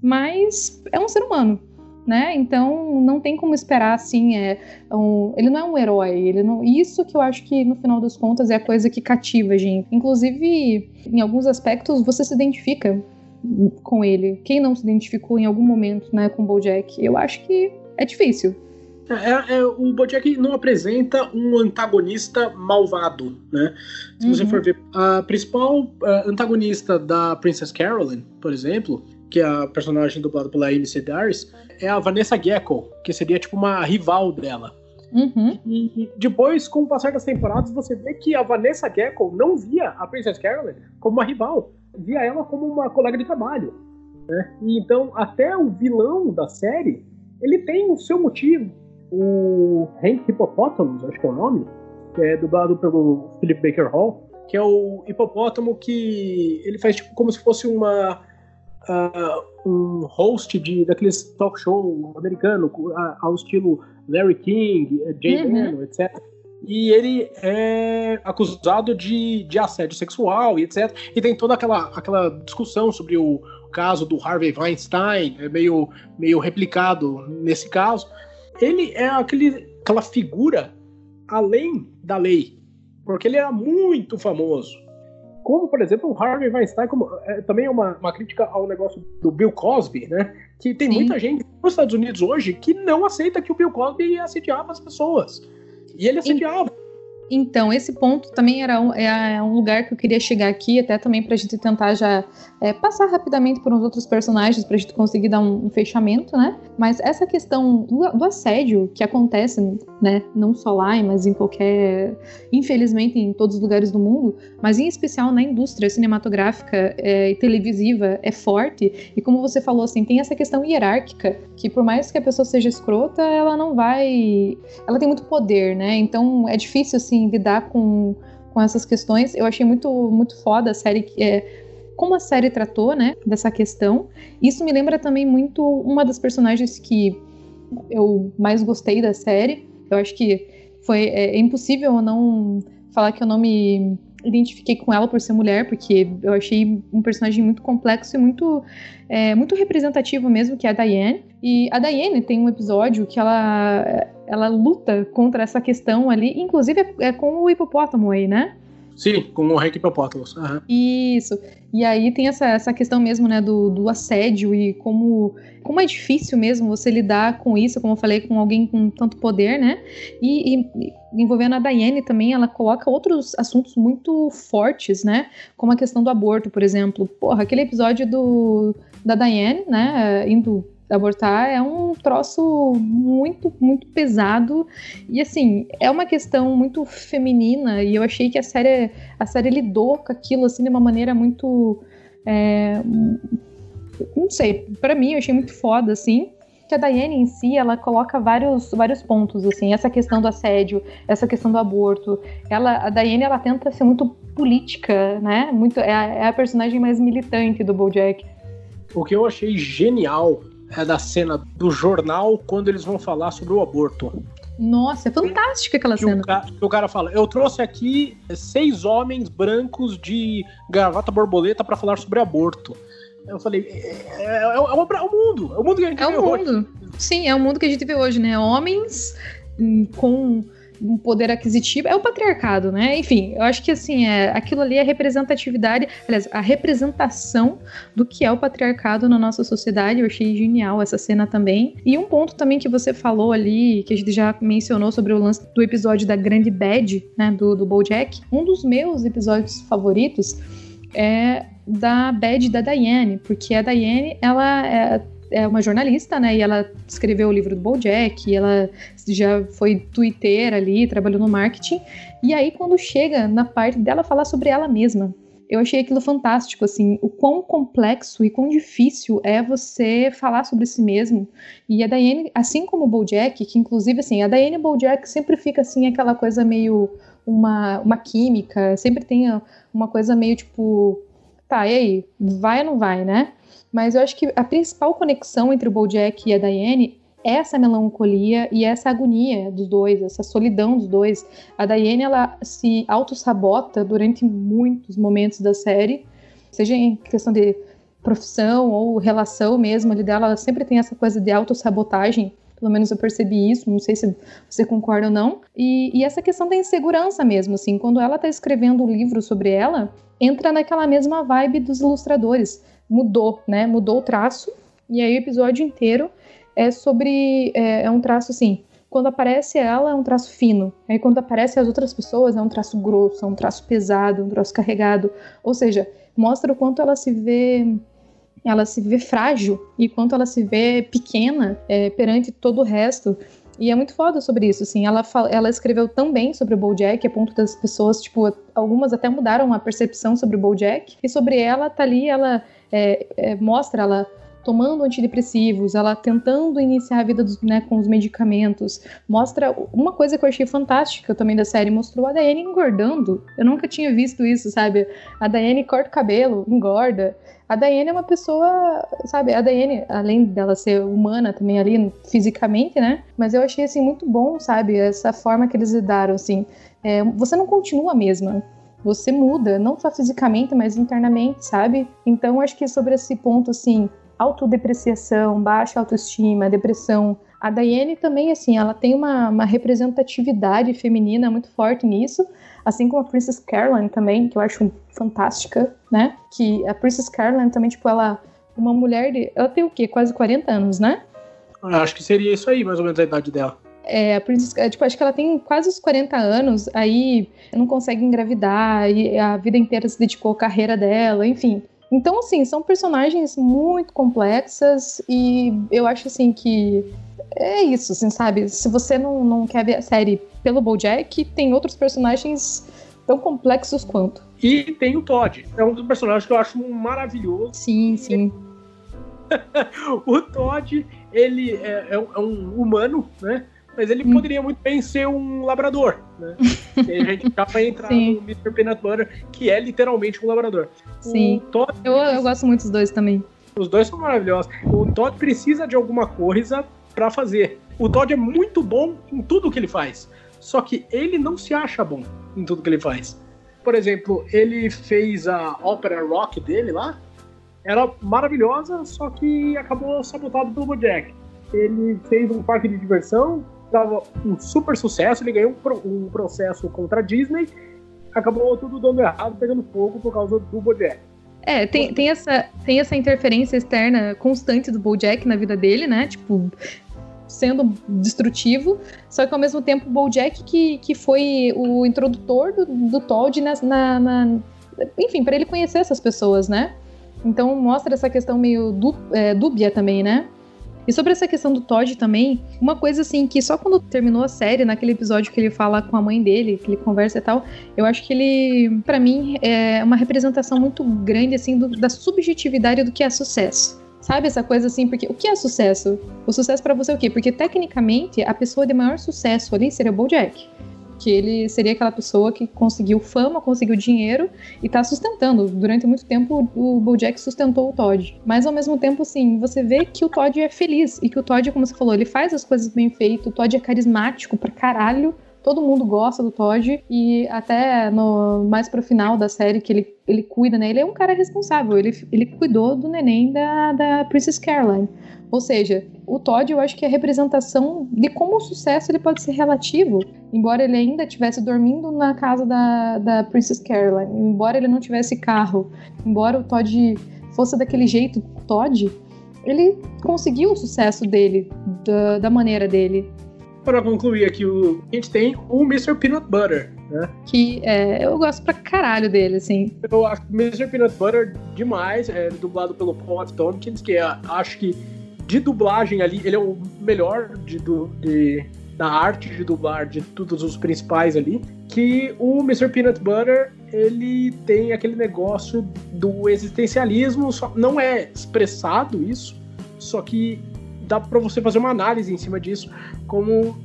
mas é um ser humano né? Então não tem como esperar assim, é um, ele não é um herói, ele não, isso que eu acho que no final das contas é a coisa que cativa a gente. Inclusive, em alguns aspectos você se identifica com ele. Quem não se identificou em algum momento, né, com o BoJack? Eu acho que é difícil. É, é, o BoJack não apresenta um antagonista malvado, né? Se uhum. você for ver a principal uh, antagonista da Princess Carolyn, por exemplo, que é a personagem dublada pela Amy Sedaris, é a Vanessa Gecko, que seria tipo uma rival dela. Uhum. E depois, com o passar das temporadas, você vê que a Vanessa Gecko não via a Princess Carolyn como uma rival, via ela como uma colega de trabalho. Né? E então, até o vilão da série, ele tem o seu motivo. O Hank Hippopotamus, acho que é o nome, que é dublado pelo Philip Baker Hall, que é o hipopótamo que ele faz tipo como se fosse uma uh, um host de, daqueles talk show americano uh, ao estilo Larry King, eh, Jay uhum. Leno, etc. E ele é acusado de, de assédio sexual e etc. E tem toda aquela, aquela discussão sobre o caso do Harvey Weinstein, é meio, meio replicado nesse caso. Ele é aquele, aquela figura além da lei, porque ele era muito famoso como, por exemplo, o Harvey Weinstein, como, é, também é uma, uma crítica ao negócio do Bill Cosby, né? Que tem Sim. muita gente nos Estados Unidos hoje que não aceita que o Bill Cosby assediava as pessoas. E ele assediava. Então, esse ponto também era um, é um lugar que eu queria chegar aqui, até também para a gente tentar já é, passar rapidamente por uns outros personagens, para a gente conseguir dar um, um, fechamento, né? Mas essa questão do, do, assédio que acontece, né, não só lá, mas em qualquer. Infelizmente, em todos os lugares do mundo, mas em especial na indústria cinematográfica é, e televisiva, é forte. E como você falou, assim, tem essa questão hierárquica, que por mais que a pessoa seja escrota, ela não vai. Ela tem muito poder, né? Então é difícil, assim assim, lidar com, com essas questões. Eu achei muito, muito foda a série que é como a série tratou, né, dessa questão. Isso me lembra também muito uma das personagens que eu mais gostei da série. Eu acho que foi é, é impossível eu não falar que eu não me identifiquei com ela por ser mulher, porque eu achei um personagem muito complexo e muito, é, muito representativo mesmo, que é a Diane. E a Diane tem um episódio que ela, ela luta contra essa questão ali, inclusive é, é com o hipopótamo aí, né? Sim, com o Hank Hippopotamus. Uhum. Isso. E aí tem essa, essa questão mesmo, né, do, do assédio e como, como é difícil mesmo você lidar com isso, como eu falei, com alguém com tanto poder, né? E, e envolvendo a Diane também, ela coloca outros assuntos muito fortes, né? Como a questão do aborto, por exemplo. Porra, aquele episódio do, da Diane, né, indo abortar é um troço muito, muito pesado. E assim, é uma questão muito feminina. E eu achei que a série, a série lidou com aquilo assim de uma maneira muito. É, não sei, para mim eu achei muito foda, assim. Que a Diane em si, ela coloca vários, vários pontos, assim, essa questão do assédio, essa questão do aborto. Ela, a Diane, ela tenta ser muito política, né? Muito, é, a, é a personagem mais militante do BoJack. O que eu achei genial é da cena do jornal quando eles vão falar sobre o aborto. Nossa, é fantástica aquela que cena. O cara, o cara fala: Eu trouxe aqui seis homens brancos de gravata borboleta para falar sobre aborto. Eu falei: É, é, é, o, é o mundo, é o mundo que a gente é vê o mundo. hoje. Sim, é o mundo que a gente vê hoje, né? Homens hum, com um poder aquisitivo, é o patriarcado, né? Enfim, eu acho que assim, é, aquilo ali é representatividade, aliás, a representação do que é o patriarcado na nossa sociedade. Eu achei genial essa cena também. E um ponto também que você falou ali, que a gente já mencionou sobre o lance do episódio da Grande Bad, né, do, do BoJack, um dos meus episódios favoritos é da Bad da Diane, porque a Diane, ela é, é uma jornalista, né? E ela escreveu o livro do BoJack, ela já foi twitter ali, trabalhou no marketing. E aí quando chega na parte dela falar sobre ela mesma, eu achei aquilo fantástico, assim, o quão complexo e quão difícil é você falar sobre si mesmo. E a Diane, assim como o BoJack, que inclusive, assim, a Diane e o BoJack sempre fica, assim, aquela coisa meio uma, uma química, sempre tem uma coisa meio tipo, tá, e aí, vai ou não vai, né? Mas eu acho que a principal conexão entre o Bojack e a Diane é essa melancolia e essa agonia dos dois, essa solidão dos dois. A Diane, ela se auto-sabota durante muitos momentos da série, seja em questão de profissão ou relação mesmo ali dela, ela sempre tem essa coisa de autossabotagem. Pelo menos eu percebi isso, não sei se você concorda ou não. E, e essa questão da insegurança mesmo, assim, quando ela tá escrevendo o um livro sobre ela, entra naquela mesma vibe dos ilustradores mudou, né? Mudou o traço. E aí o episódio inteiro é sobre. É, é, um traço assim. Quando aparece ela, é um traço fino. Aí quando aparece as outras pessoas, é um traço grosso, é um traço pesado, um traço carregado. Ou seja, mostra o quanto ela se vê. Ela se vê frágil e quanto ela se vê pequena é, perante todo o resto. E é muito foda sobre isso, assim. Ela, ela escreveu tão bem sobre o BoJack, a ponto das pessoas, tipo, algumas até mudaram a percepção sobre o BoJack. E sobre ela, tá ali, ela é, é, mostra ela tomando antidepressivos, ela tentando iniciar a vida dos, né, com os medicamentos. Mostra uma coisa que eu achei fantástica também da série, mostrou a Daiane engordando. Eu nunca tinha visto isso, sabe? A Daiane corta o cabelo, engorda. A Daiane é uma pessoa, sabe? A Daiane, além dela ser humana também ali fisicamente, né? Mas eu achei assim muito bom, sabe? Essa forma que eles lidaram, assim. É, você não continua a mesma você muda, não só fisicamente, mas internamente, sabe? Então, acho que sobre esse ponto, assim, autodepreciação, baixa autoestima, depressão. A Diane também, assim, ela tem uma, uma, representatividade feminina muito forte nisso, assim como a Princess Caroline também, que eu acho fantástica, né? Que a Princess Caroline também, tipo, ela uma mulher de. Ela tem o quê? Quase 40 anos, né? Acho que seria isso aí, mais ou menos, a idade dela. É, a Princess, é, tipo, acho que ela tem quase os 40 anos, aí não consegue engravidar, e a vida inteira se dedicou à carreira dela, enfim. Então, assim, são personagens muito complexas e eu acho, assim, que é isso, assim, sabe? Se você não, não quer ver a série pelo BoJack, tem outros personagens tão complexos quanto. E tem o Todd, é um dos personagens que eu acho maravilhoso. Sim, sim. [laughs] o Todd, ele é, é, um, é um humano, né? Mas ele hum. poderia muito bem ser um labrador, né? e a gente já vai entrar Sim. no Mr. Peanut Butter, que é literalmente um labrador. Sim. Todd, eu, eu gosto muito dos dois também. Os dois são maravilhosos. O Todd precisa de alguma coisa para fazer. O Todd é muito bom em tudo que ele faz. Só que ele não se acha bom em tudo que ele faz. Por exemplo, ele fez a ópera rock dele lá. Era maravilhosa, só que acabou sabotado pelo Jack. Ele fez um parque de diversão, estava um super sucesso, ele ganhou um, um processo contra a Disney, acabou tudo dando errado, pegando fogo por causa do Bojack. É, tem, tem, essa, tem essa interferência externa constante do Bojack na vida dele, né? Tipo, sendo destrutivo, só que ao mesmo tempo o Bojack que, que foi o introdutor do, do Todd na, na, na enfim, para ele conhecer essas pessoas, né? Então mostra essa questão meio dú, é, dúbia também, né? E sobre essa questão do Todd também, uma coisa assim que só quando terminou a série, naquele episódio que ele fala com a mãe dele, que ele conversa e tal, eu acho que ele, para mim, é uma representação muito grande assim do, da subjetividade do que é sucesso. Sabe essa coisa assim? Porque o que é sucesso? O sucesso para você é o quê? Porque tecnicamente a pessoa de maior sucesso ali seria o Bojack que ele seria aquela pessoa que conseguiu fama, conseguiu dinheiro e tá sustentando. Durante muito tempo o Bojack sustentou o Todd. Mas ao mesmo tempo, assim, você vê que o Todd é feliz e que o Todd, como você falou, ele faz as coisas bem feitas, o Todd é carismático pra caralho. Todo mundo gosta do Todd e até no mais pro final da série que ele, ele cuida, né? Ele é um cara responsável, ele, ele cuidou do neném da, da Princess Caroline. Ou seja, o Todd eu acho que é a representação de como o sucesso ele pode ser relativo. Embora ele ainda estivesse dormindo na casa da, da Princess Caroline, embora ele não tivesse carro, embora o Todd fosse daquele jeito Todd, ele conseguiu o sucesso dele, da, da maneira dele. Para concluir aqui, o, a gente tem o Mr. Peanut Butter, né? Que é, eu gosto pra caralho dele, assim. Eu acho Mr. Peanut Butter demais, é dublado pelo Paul F. Tompkins, que é, acho que de dublagem ali, ele é o melhor de, de, da arte de dublar de todos os principais ali. Que o Mr. Peanut Butter ele tem aquele negócio do existencialismo, só não é expressado isso, só que dá para você fazer uma análise em cima disso, como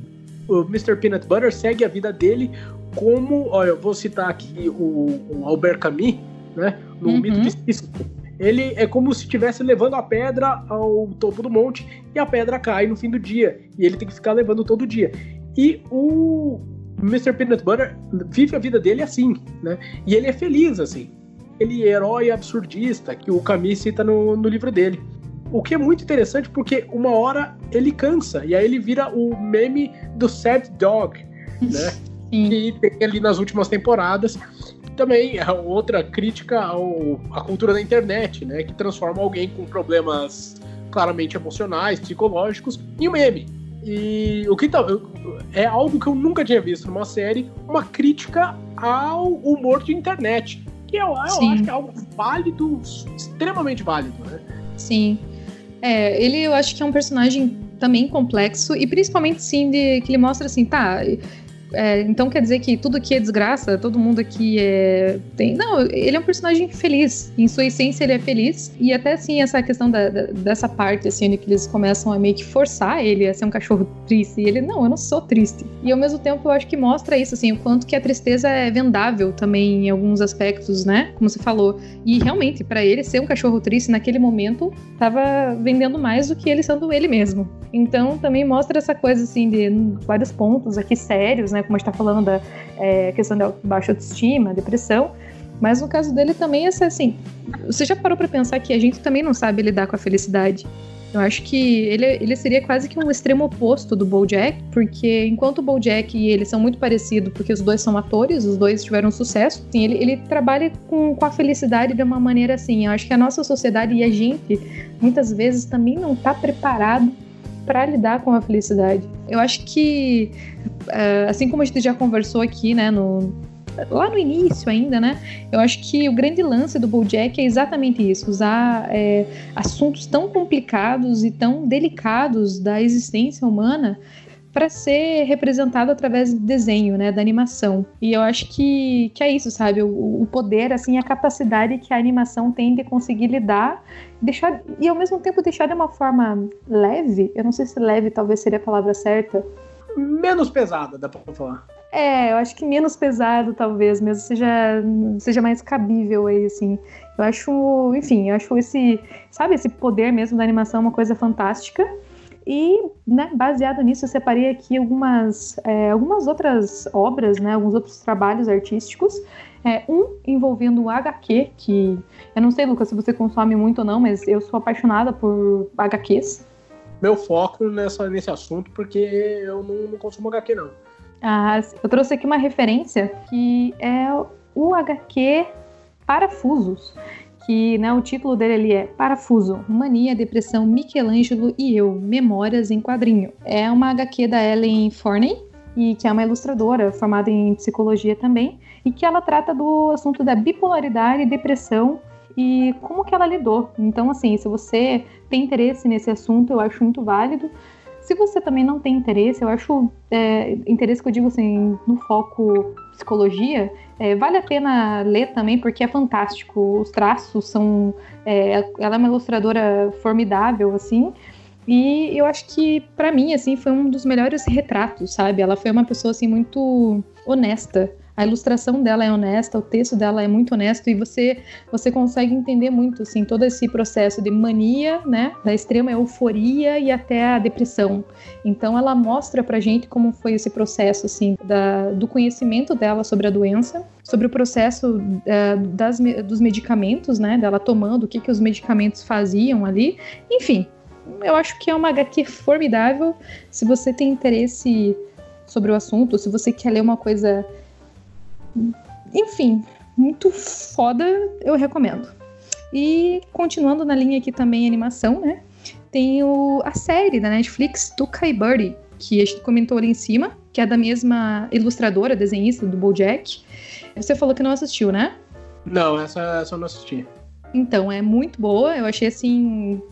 o Mr. Peanut Butter segue a vida dele como, olha, eu vou citar aqui o, o Albert Camus, né, no uhum. mito de Sísifo ele é como se estivesse levando a pedra ao topo do monte e a pedra cai no fim do dia. E ele tem que ficar levando todo dia. E o Mr. Peanut Butter vive a vida dele assim, né? E ele é feliz assim. Ele é herói absurdista, que o Camus cita no, no livro dele. O que é muito interessante porque uma hora ele cansa, e aí ele vira o meme do Sad Dog, né? Sim. Que tem ali nas últimas temporadas também é outra crítica ao, à cultura da internet, né? Que transforma alguém com problemas claramente emocionais, psicológicos, em um meme. E o que tá, é algo que eu nunca tinha visto numa série, uma crítica ao humor de internet. Que eu, eu acho que é algo válido, extremamente válido, né? Sim. É, ele eu acho que é um personagem também complexo e principalmente sim de que ele mostra assim, tá, é, então quer dizer que tudo aqui é desgraça, todo mundo aqui é. Tem... Não, ele é um personagem feliz. Em sua essência, ele é feliz. E até assim, essa questão da, da, dessa parte, assim, que eles começam a meio que forçar ele a ser um cachorro triste. E ele, não, eu não sou triste. E ao mesmo tempo, eu acho que mostra isso, assim, o quanto que a tristeza é vendável também em alguns aspectos, né? Como você falou. E realmente, para ele ser um cachorro triste naquele momento, tava vendendo mais do que ele sendo ele mesmo. Então também mostra essa coisa, assim, de vários pontos aqui sérios, né? Como a gente está falando da é, questão da baixa autoestima, depressão. Mas no caso dele também é assim. Você já parou para pensar que a gente também não sabe lidar com a felicidade? Eu acho que ele, ele seria quase que um extremo oposto do BoJack, porque enquanto o BoJack e ele são muito parecidos, porque os dois são atores, os dois tiveram sucesso, assim, ele, ele trabalha com, com a felicidade de uma maneira assim. Eu acho que a nossa sociedade e a gente, muitas vezes, também não está preparado para lidar com a felicidade. Eu acho que, é, assim como a gente já conversou aqui, né, no, lá no início ainda, né? Eu acho que o grande lance do BoJack é exatamente isso: usar é, assuntos tão complicados e tão delicados da existência humana para ser representado através do desenho, né, da animação. E eu acho que, que é isso, sabe? O, o poder, assim, a capacidade que a animação tem de conseguir lidar, deixar e ao mesmo tempo deixar de uma forma leve. Eu não sei se leve talvez seria a palavra certa. Menos pesada, dá para falar. É, eu acho que menos pesado, talvez, mesmo seja, seja mais cabível aí, assim. Eu acho, enfim, eu acho esse, sabe, esse poder mesmo da animação uma coisa fantástica. E, né, baseado nisso, eu separei aqui algumas, é, algumas outras obras, né, alguns outros trabalhos artísticos. É, um envolvendo o HQ, que eu não sei, Lucas, se você consome muito ou não, mas eu sou apaixonada por HQs. Meu foco nessa, nesse assunto, porque eu não, não consumo HQ, não. Ah, eu trouxe aqui uma referência que é o HQ Parafusos, que né, o título dele é Parafuso, Mania, Depressão, Michelangelo e Eu, Memórias em Quadrinho. É uma HQ da Ellen Forney, e que é uma ilustradora formada em psicologia também, e que ela trata do assunto da bipolaridade e depressão e como que ela lidou. Então, assim, se você tem interesse nesse assunto, eu acho muito válido. Se você também não tem interesse, eu acho é, interesse que eu digo assim, no foco psicologia, é, vale a pena ler também porque é fantástico. Os traços são, é, ela é uma ilustradora formidável assim. E eu acho que para mim assim foi um dos melhores retratos, sabe? Ela foi uma pessoa assim muito honesta a ilustração dela é honesta, o texto dela é muito honesto e você você consegue entender muito assim todo esse processo de mania, né, da extrema euforia e até a depressão. Então ela mostra pra gente como foi esse processo assim da, do conhecimento dela sobre a doença, sobre o processo uh, das, dos medicamentos, né, dela tomando, o que que os medicamentos faziam ali, enfim. Eu acho que é uma HQ formidável. Se você tem interesse sobre o assunto, se você quer ler uma coisa enfim, muito foda, eu recomendo. E continuando na linha aqui também animação, né? Tem o, a série da Netflix, Tuca e Birdie, que a gente comentou ali em cima, que é da mesma ilustradora, desenhista do BoJack. Você falou que não assistiu, né? Não, essa, essa eu não assisti. Então, é muito boa. Eu achei assim.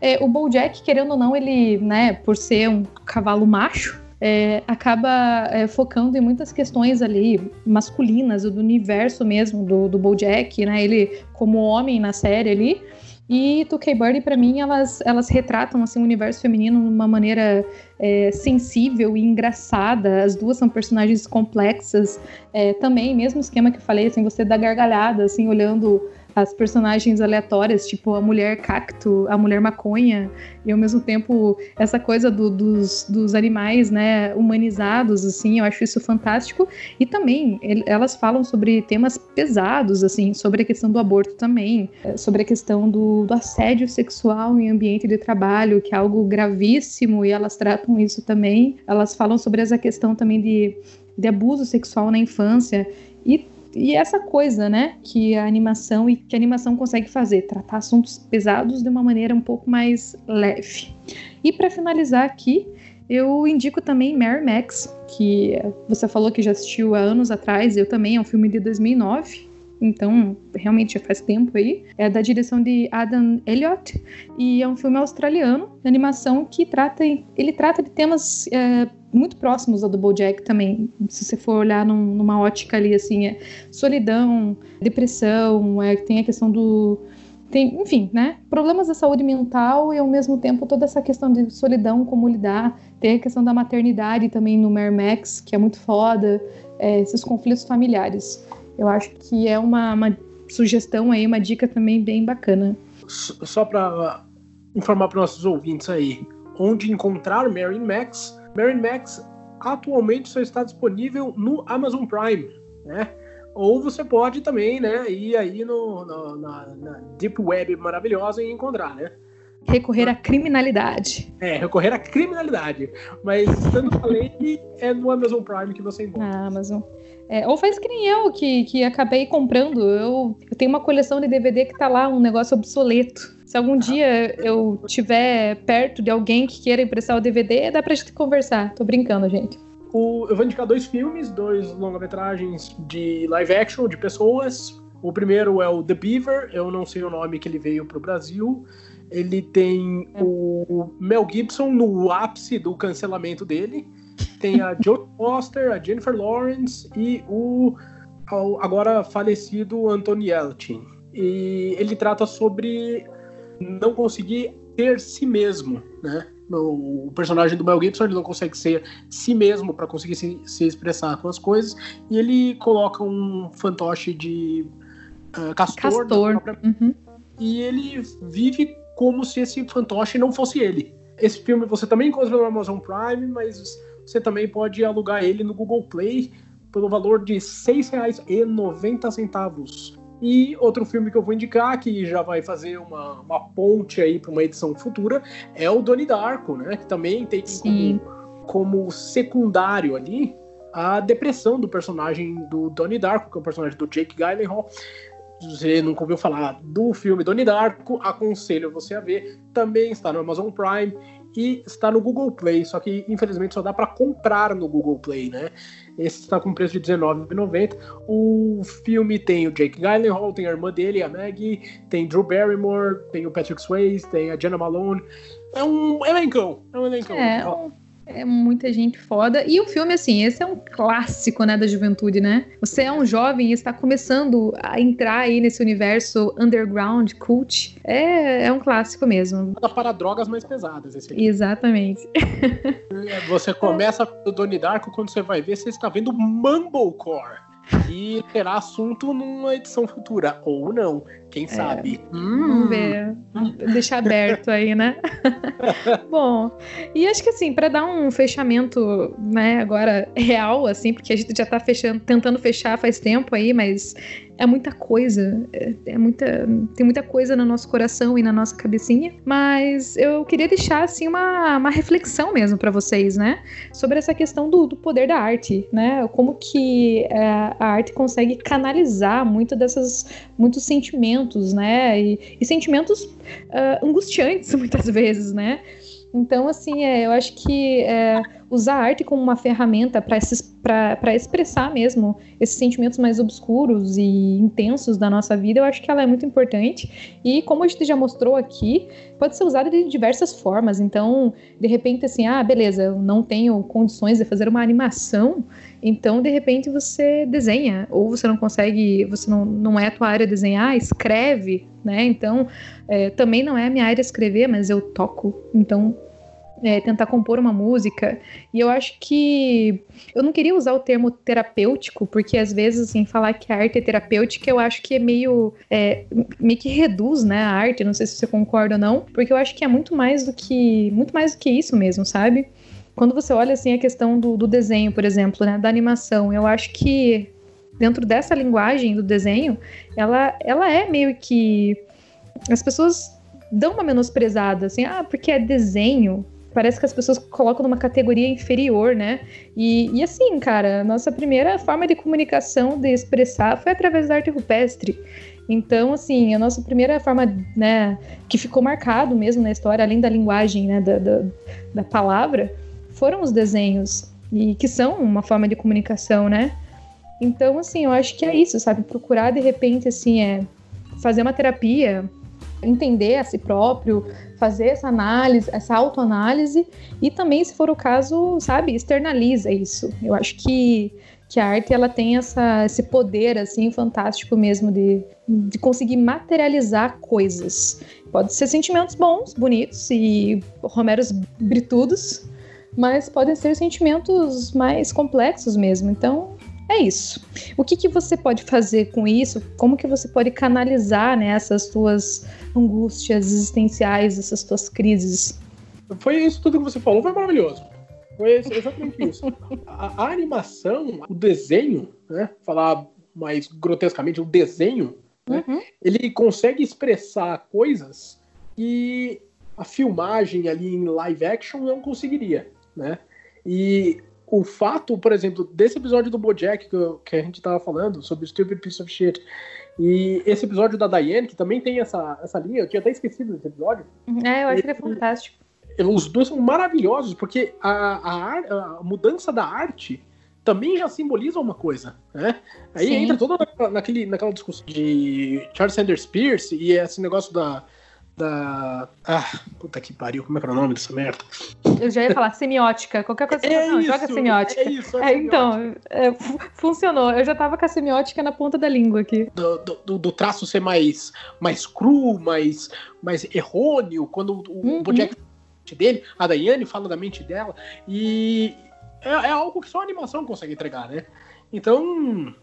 É, o BoJack, querendo ou não, ele, né, por ser um cavalo macho, é, acaba é, focando em muitas questões ali masculinas, do universo mesmo do, do BoJack, né? Ele como homem na série ali. E Tuckey Birdie, para mim, elas, elas retratam assim, o universo feminino de uma maneira é, sensível e engraçada. As duas são personagens complexas. É, também, mesmo esquema que eu falei, assim, você dá gargalhada, assim, olhando as personagens aleatórias, tipo a mulher cacto, a mulher maconha, e ao mesmo tempo essa coisa do, dos, dos animais, né, humanizados, assim, eu acho isso fantástico. E também elas falam sobre temas pesados, assim, sobre a questão do aborto também, eh, sobre a questão do, do assédio sexual em ambiente de trabalho, que é algo gravíssimo, e elas tratam isso também. Elas falam sobre essa questão também de, de abuso sexual na infância. E e essa coisa, né, que a animação e que a animação consegue fazer, tratar assuntos pesados de uma maneira um pouco mais leve. E para finalizar aqui, eu indico também Mary Max, que você falou que já assistiu há anos atrás, eu também, é um filme de 2009 então realmente já faz tempo aí. É da direção de Adam Elliott e é um filme australiano de animação que trata, ele trata de temas é, muito próximos ao do BoJack também. Se você for olhar num, numa ótica ali assim, é solidão, depressão, é, tem a questão do tem, enfim, né? Problemas da saúde mental e ao mesmo tempo toda essa questão de solidão, como lidar. Tem a questão da maternidade também no Mare Max, que é muito foda. É, esses conflitos familiares. Eu acho que é uma, uma sugestão aí, uma dica também bem bacana. Só para informar para nossos ouvintes aí, onde encontrar Mary Max. Mary Max atualmente só está disponível no Amazon Prime, né? Ou você pode também, né, ir aí no, no na, na, Deep Web maravilhosa e encontrar, né? Recorrer à criminalidade. É, recorrer à criminalidade. Mas, tanto falei, é no Amazon Prime que você encontra. Na Amazon. É, ou faz que nem eu, que, que acabei comprando. Eu, eu tenho uma coleção de DVD que tá lá, um negócio obsoleto. Se algum dia eu tiver perto de alguém que queira emprestar o DVD, dá pra gente conversar. Tô brincando, gente. O, eu vou indicar dois filmes, dois longa-metragens de live action, de pessoas. O primeiro é o The Beaver, eu não sei o nome que ele veio pro Brasil. Ele tem é. o Mel Gibson no ápice do cancelamento dele. Tem a [laughs] Joe Foster, a Jennifer Lawrence e o agora falecido Anthony Yelchin. E ele trata sobre não conseguir ser si mesmo, né? O personagem do Mel Gibson ele não consegue ser si mesmo para conseguir se, se, expressar com as coisas e ele coloca um fantoche de uh, castor, castor. Própria... Uhum. e ele vive como se esse fantoche não fosse ele. Esse filme você também encontra no Amazon Prime, mas você também pode alugar ele no Google Play pelo valor de R$ 6,90. E outro filme que eu vou indicar, que já vai fazer uma, uma ponte aí para uma edição futura, é o Doni Darko, né? Que também tem como, como, secundário ali a depressão do personagem do Donnie Darko, que é o personagem do Jake Gyllenhaal. Se você nunca ouviu falar do filme Donnie Darko, aconselho você a ver. Também está no Amazon Prime e está no Google Play, só que infelizmente só dá para comprar no Google Play, né? Esse está com preço de R$19,90. O filme tem o Jake Gyllenhaal, tem a irmã dele, a Maggie, tem Drew Barrymore, tem o Patrick Swayze, tem a Jenna Malone. É um elencão, é um elencão. É, um é muita gente foda. E o filme, assim, esse é um clássico, né, da juventude, né? Você é um jovem e está começando a entrar aí nesse universo underground, cult. É, é um clássico mesmo. Para drogas mais pesadas, esse aqui. Exatamente. [laughs] Você começa do Donnie Darko, quando você vai ver, você está vendo Mumblecore. E terá assunto numa edição futura, ou não, quem é. sabe. Hum. Vamos ver. Deixar aberto aí, né? [laughs] Bom, e acho que assim, para dar um fechamento, né, agora real, assim, porque a gente já tá fechando, tentando fechar faz tempo aí, mas é muita coisa, é, é, muita, tem muita coisa no nosso coração e na nossa cabecinha, mas eu queria deixar assim uma, uma reflexão mesmo para vocês, né, sobre essa questão do, do, poder da arte, né, como que é, a arte consegue canalizar muito dessas, muitos sentimentos, né, e, e sentimentos uh, angustiantes [laughs] muitas vezes, né, então, assim, é, eu acho que é, usar a arte como uma ferramenta para expressar mesmo esses sentimentos mais obscuros e intensos da nossa vida, eu acho que ela é muito importante. E como a gente já mostrou aqui, pode ser usada de diversas formas. Então, de repente, assim, ah, beleza, eu não tenho condições de fazer uma animação, então, de repente, você desenha, ou você não consegue, você não, não é a tua área desenhar, escreve, né? Então, é, também não é a minha área escrever, mas eu toco, então é, tentar compor uma música. E eu acho que eu não queria usar o termo terapêutico, porque às vezes, assim, falar que a arte é terapêutica, eu acho que é meio, é, meio que reduz, né, a arte. Não sei se você concorda ou não, porque eu acho que é muito mais do que muito mais do que isso mesmo, sabe? Quando você olha assim a questão do, do desenho, por exemplo, né, da animação, eu acho que dentro dessa linguagem do desenho, ela, ela é meio que as pessoas dão uma menosprezada, assim, ah, porque é desenho, parece que as pessoas colocam numa categoria inferior, né? E, e assim, cara, nossa primeira forma de comunicação, de expressar, foi através da arte rupestre. Então, assim, a nossa primeira forma, né, que ficou marcado mesmo na história, além da linguagem, né, da, da, da palavra, foram os desenhos, e que são uma forma de comunicação, né? Então, assim, eu acho que é isso, sabe? Procurar, de repente, assim, é fazer uma terapia, entender a si próprio, fazer essa análise, essa autoanálise e também, se for o caso, sabe, externaliza isso. Eu acho que, que a arte ela tem essa, esse poder assim fantástico mesmo de, de conseguir materializar coisas. Pode ser sentimentos bons, bonitos e romeros britudos, mas podem ser sentimentos mais complexos mesmo. Então, é isso. O que, que você pode fazer com isso? Como que você pode canalizar né, essas suas angústias existenciais, essas suas crises? Foi isso tudo que você falou, foi maravilhoso. Foi exatamente isso. A, a, animação, o desenho, né? Falar mais grotescamente, o desenho, né, uhum. ele consegue expressar coisas que a filmagem ali em live action não conseguiria, né? E o fato, por exemplo, desse episódio do Bojack que, que a gente tava falando, sobre o Stupid Piece of Shit, e esse episódio da Diane, que também tem essa, essa linha, eu tinha até esquecido desse episódio. É, eu acho que é fantástico. Os dois são maravilhosos, porque a, a, a mudança da arte também já simboliza uma coisa, né? Aí Sim. entra toda naquele, naquela discussão de Charles Sanders Peirce e esse negócio da, da. Ah, puta que pariu, como é que era o nome dessa merda? Eu já ia falar semiótica, qualquer coisa é não, isso, joga semiótica. É isso, é, é então, é, funcionou. Eu já tava com a semiótica na ponta da língua aqui. Do, do, do traço ser mais, mais cru, mais, mais errôneo, quando o, uhum. o dele, a Daiane fala da mente dela, e é, é algo que só a animação consegue entregar, né? Então,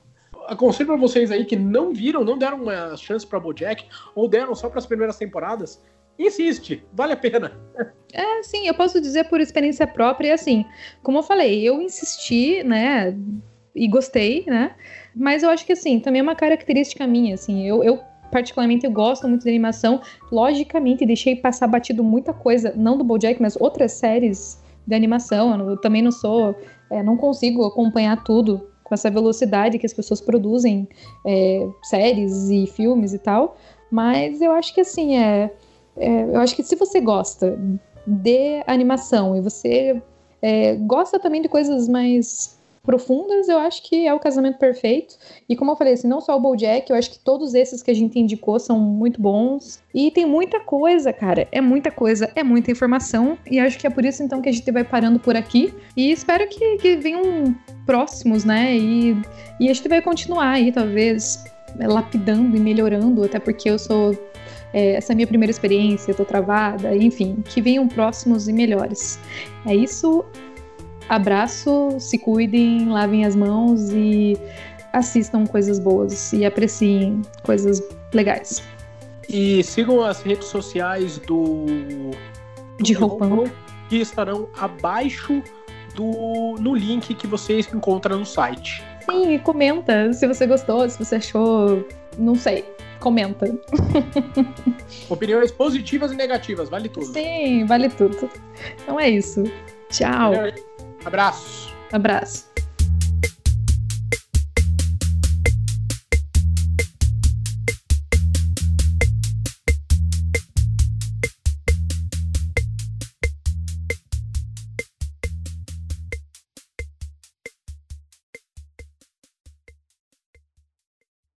aconselho para vocês aí que não viram, não deram uma chance para BoJack ou deram só para as primeiras temporadas, insiste, vale a pena. É, sim, eu posso dizer por experiência própria, e assim, como eu falei, eu insisti, né, e gostei, né, mas eu acho que, assim, também é uma característica minha, assim, eu, eu particularmente eu gosto muito de animação, logicamente deixei passar batido muita coisa, não do BoJack, mas outras séries de animação. Eu também não sou, é, não consigo acompanhar tudo com essa velocidade que as pessoas produzem é, séries e filmes e tal. Mas eu acho que assim é, é, eu acho que se você gosta de animação e você é, gosta também de coisas mais profundas, eu acho que é o casamento perfeito. E como eu falei, assim, não só o BoJack, eu acho que todos esses que a gente indicou são muito bons. E tem muita coisa, cara. É muita coisa, é muita informação. E acho que é por isso, então, que a gente vai parando por aqui. E espero que, que venham próximos, né? E, e a gente vai continuar aí, talvez, lapidando e melhorando, até porque eu sou é, essa é a minha primeira experiência, eu tô travada, enfim, que venham próximos e melhores. É isso. Abraço, se cuidem, lavem as mãos e assistam coisas boas e apreciem coisas legais. E sigam as redes sociais do, do de roupão que estarão abaixo do no link que vocês encontram no site. Sim, comenta se você gostou, se você achou, não sei, comenta. [laughs] Opiniões positivas e negativas, vale tudo. Sim, vale tudo. Então é isso. Tchau. Abraço. Abraço.